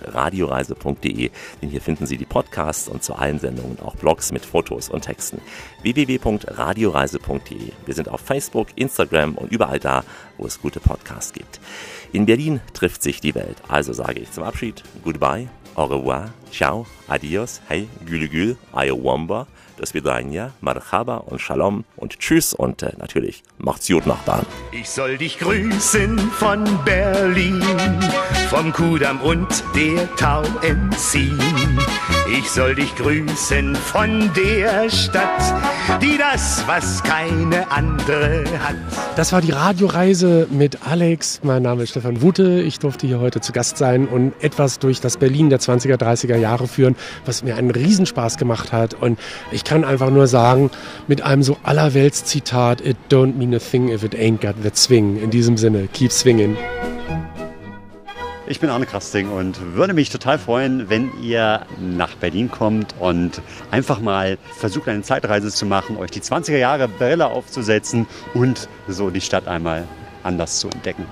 www.radioreise.de, denn hier finden Sie die Podcasts und zu allen Sendungen auch Blogs mit Fotos und Texten. www.radioreise.de. Wir sind auf Facebook, Instagram und überall da, wo es gute Podcasts gibt. In Berlin trifft sich die Welt. Also sage ich zum Abschied Goodbye, au revoir, ciao, adios, hey, gülü gül, ayowamba, das Vidania, marhaba und shalom und tschüss und äh, natürlich macht's gut Nachbarn. Ich soll dich grüßen von Berlin, vom Kudamm und der Tauentzien. Ich soll dich grüßen von der Stadt, die das, was keine andere hat. Das war die Radioreise mit Alex. Mein Name ist Stefan Wute. Ich durfte hier heute zu Gast sein und etwas durch das Berlin der 20er, 30er Jahre führen, was mir einen Riesenspaß gemacht hat. Und ich kann einfach nur sagen, mit einem so allerwelts Zitat, it don't mean a thing if it ain't got that swing. In diesem Sinne, keep swinging. Ich bin Arne Krasting und würde mich total freuen, wenn ihr nach Berlin kommt und einfach mal versucht, eine Zeitreise zu machen, euch die 20er Jahre Brille aufzusetzen und so die Stadt einmal anders zu entdecken.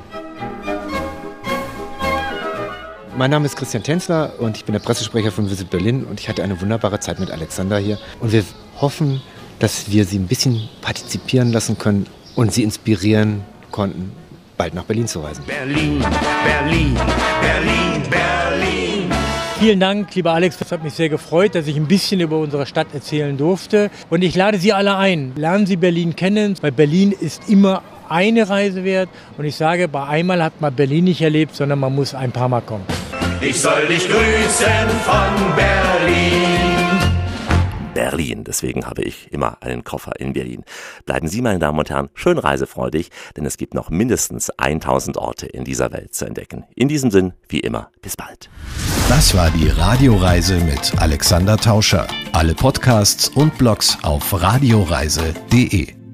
Mein Name ist Christian Tänzler und ich bin der Pressesprecher von Visit Berlin und ich hatte eine wunderbare Zeit mit Alexander hier. Und wir hoffen, dass wir Sie ein bisschen partizipieren lassen können und Sie inspirieren konnten, bald nach Berlin zu reisen. Berlin, Berlin, Berlin, Berlin. Vielen Dank, lieber Alex. Es hat mich sehr gefreut, dass ich ein bisschen über unsere Stadt erzählen durfte. Und ich lade Sie alle ein. Lernen Sie Berlin kennen, weil Berlin ist immer eine Reise wert. Und ich sage, bei einmal hat man Berlin nicht erlebt, sondern man muss ein paar Mal kommen. Ich soll dich grüßen von Berlin. Berlin. Deswegen habe ich immer einen Koffer in Berlin. Bleiben Sie, meine Damen und Herren, schön reisefreudig, denn es gibt noch mindestens 1000 Orte in dieser Welt zu entdecken. In diesem Sinn, wie immer, bis bald. Das war die Radioreise mit Alexander Tauscher. Alle Podcasts und Blogs auf radioreise.de.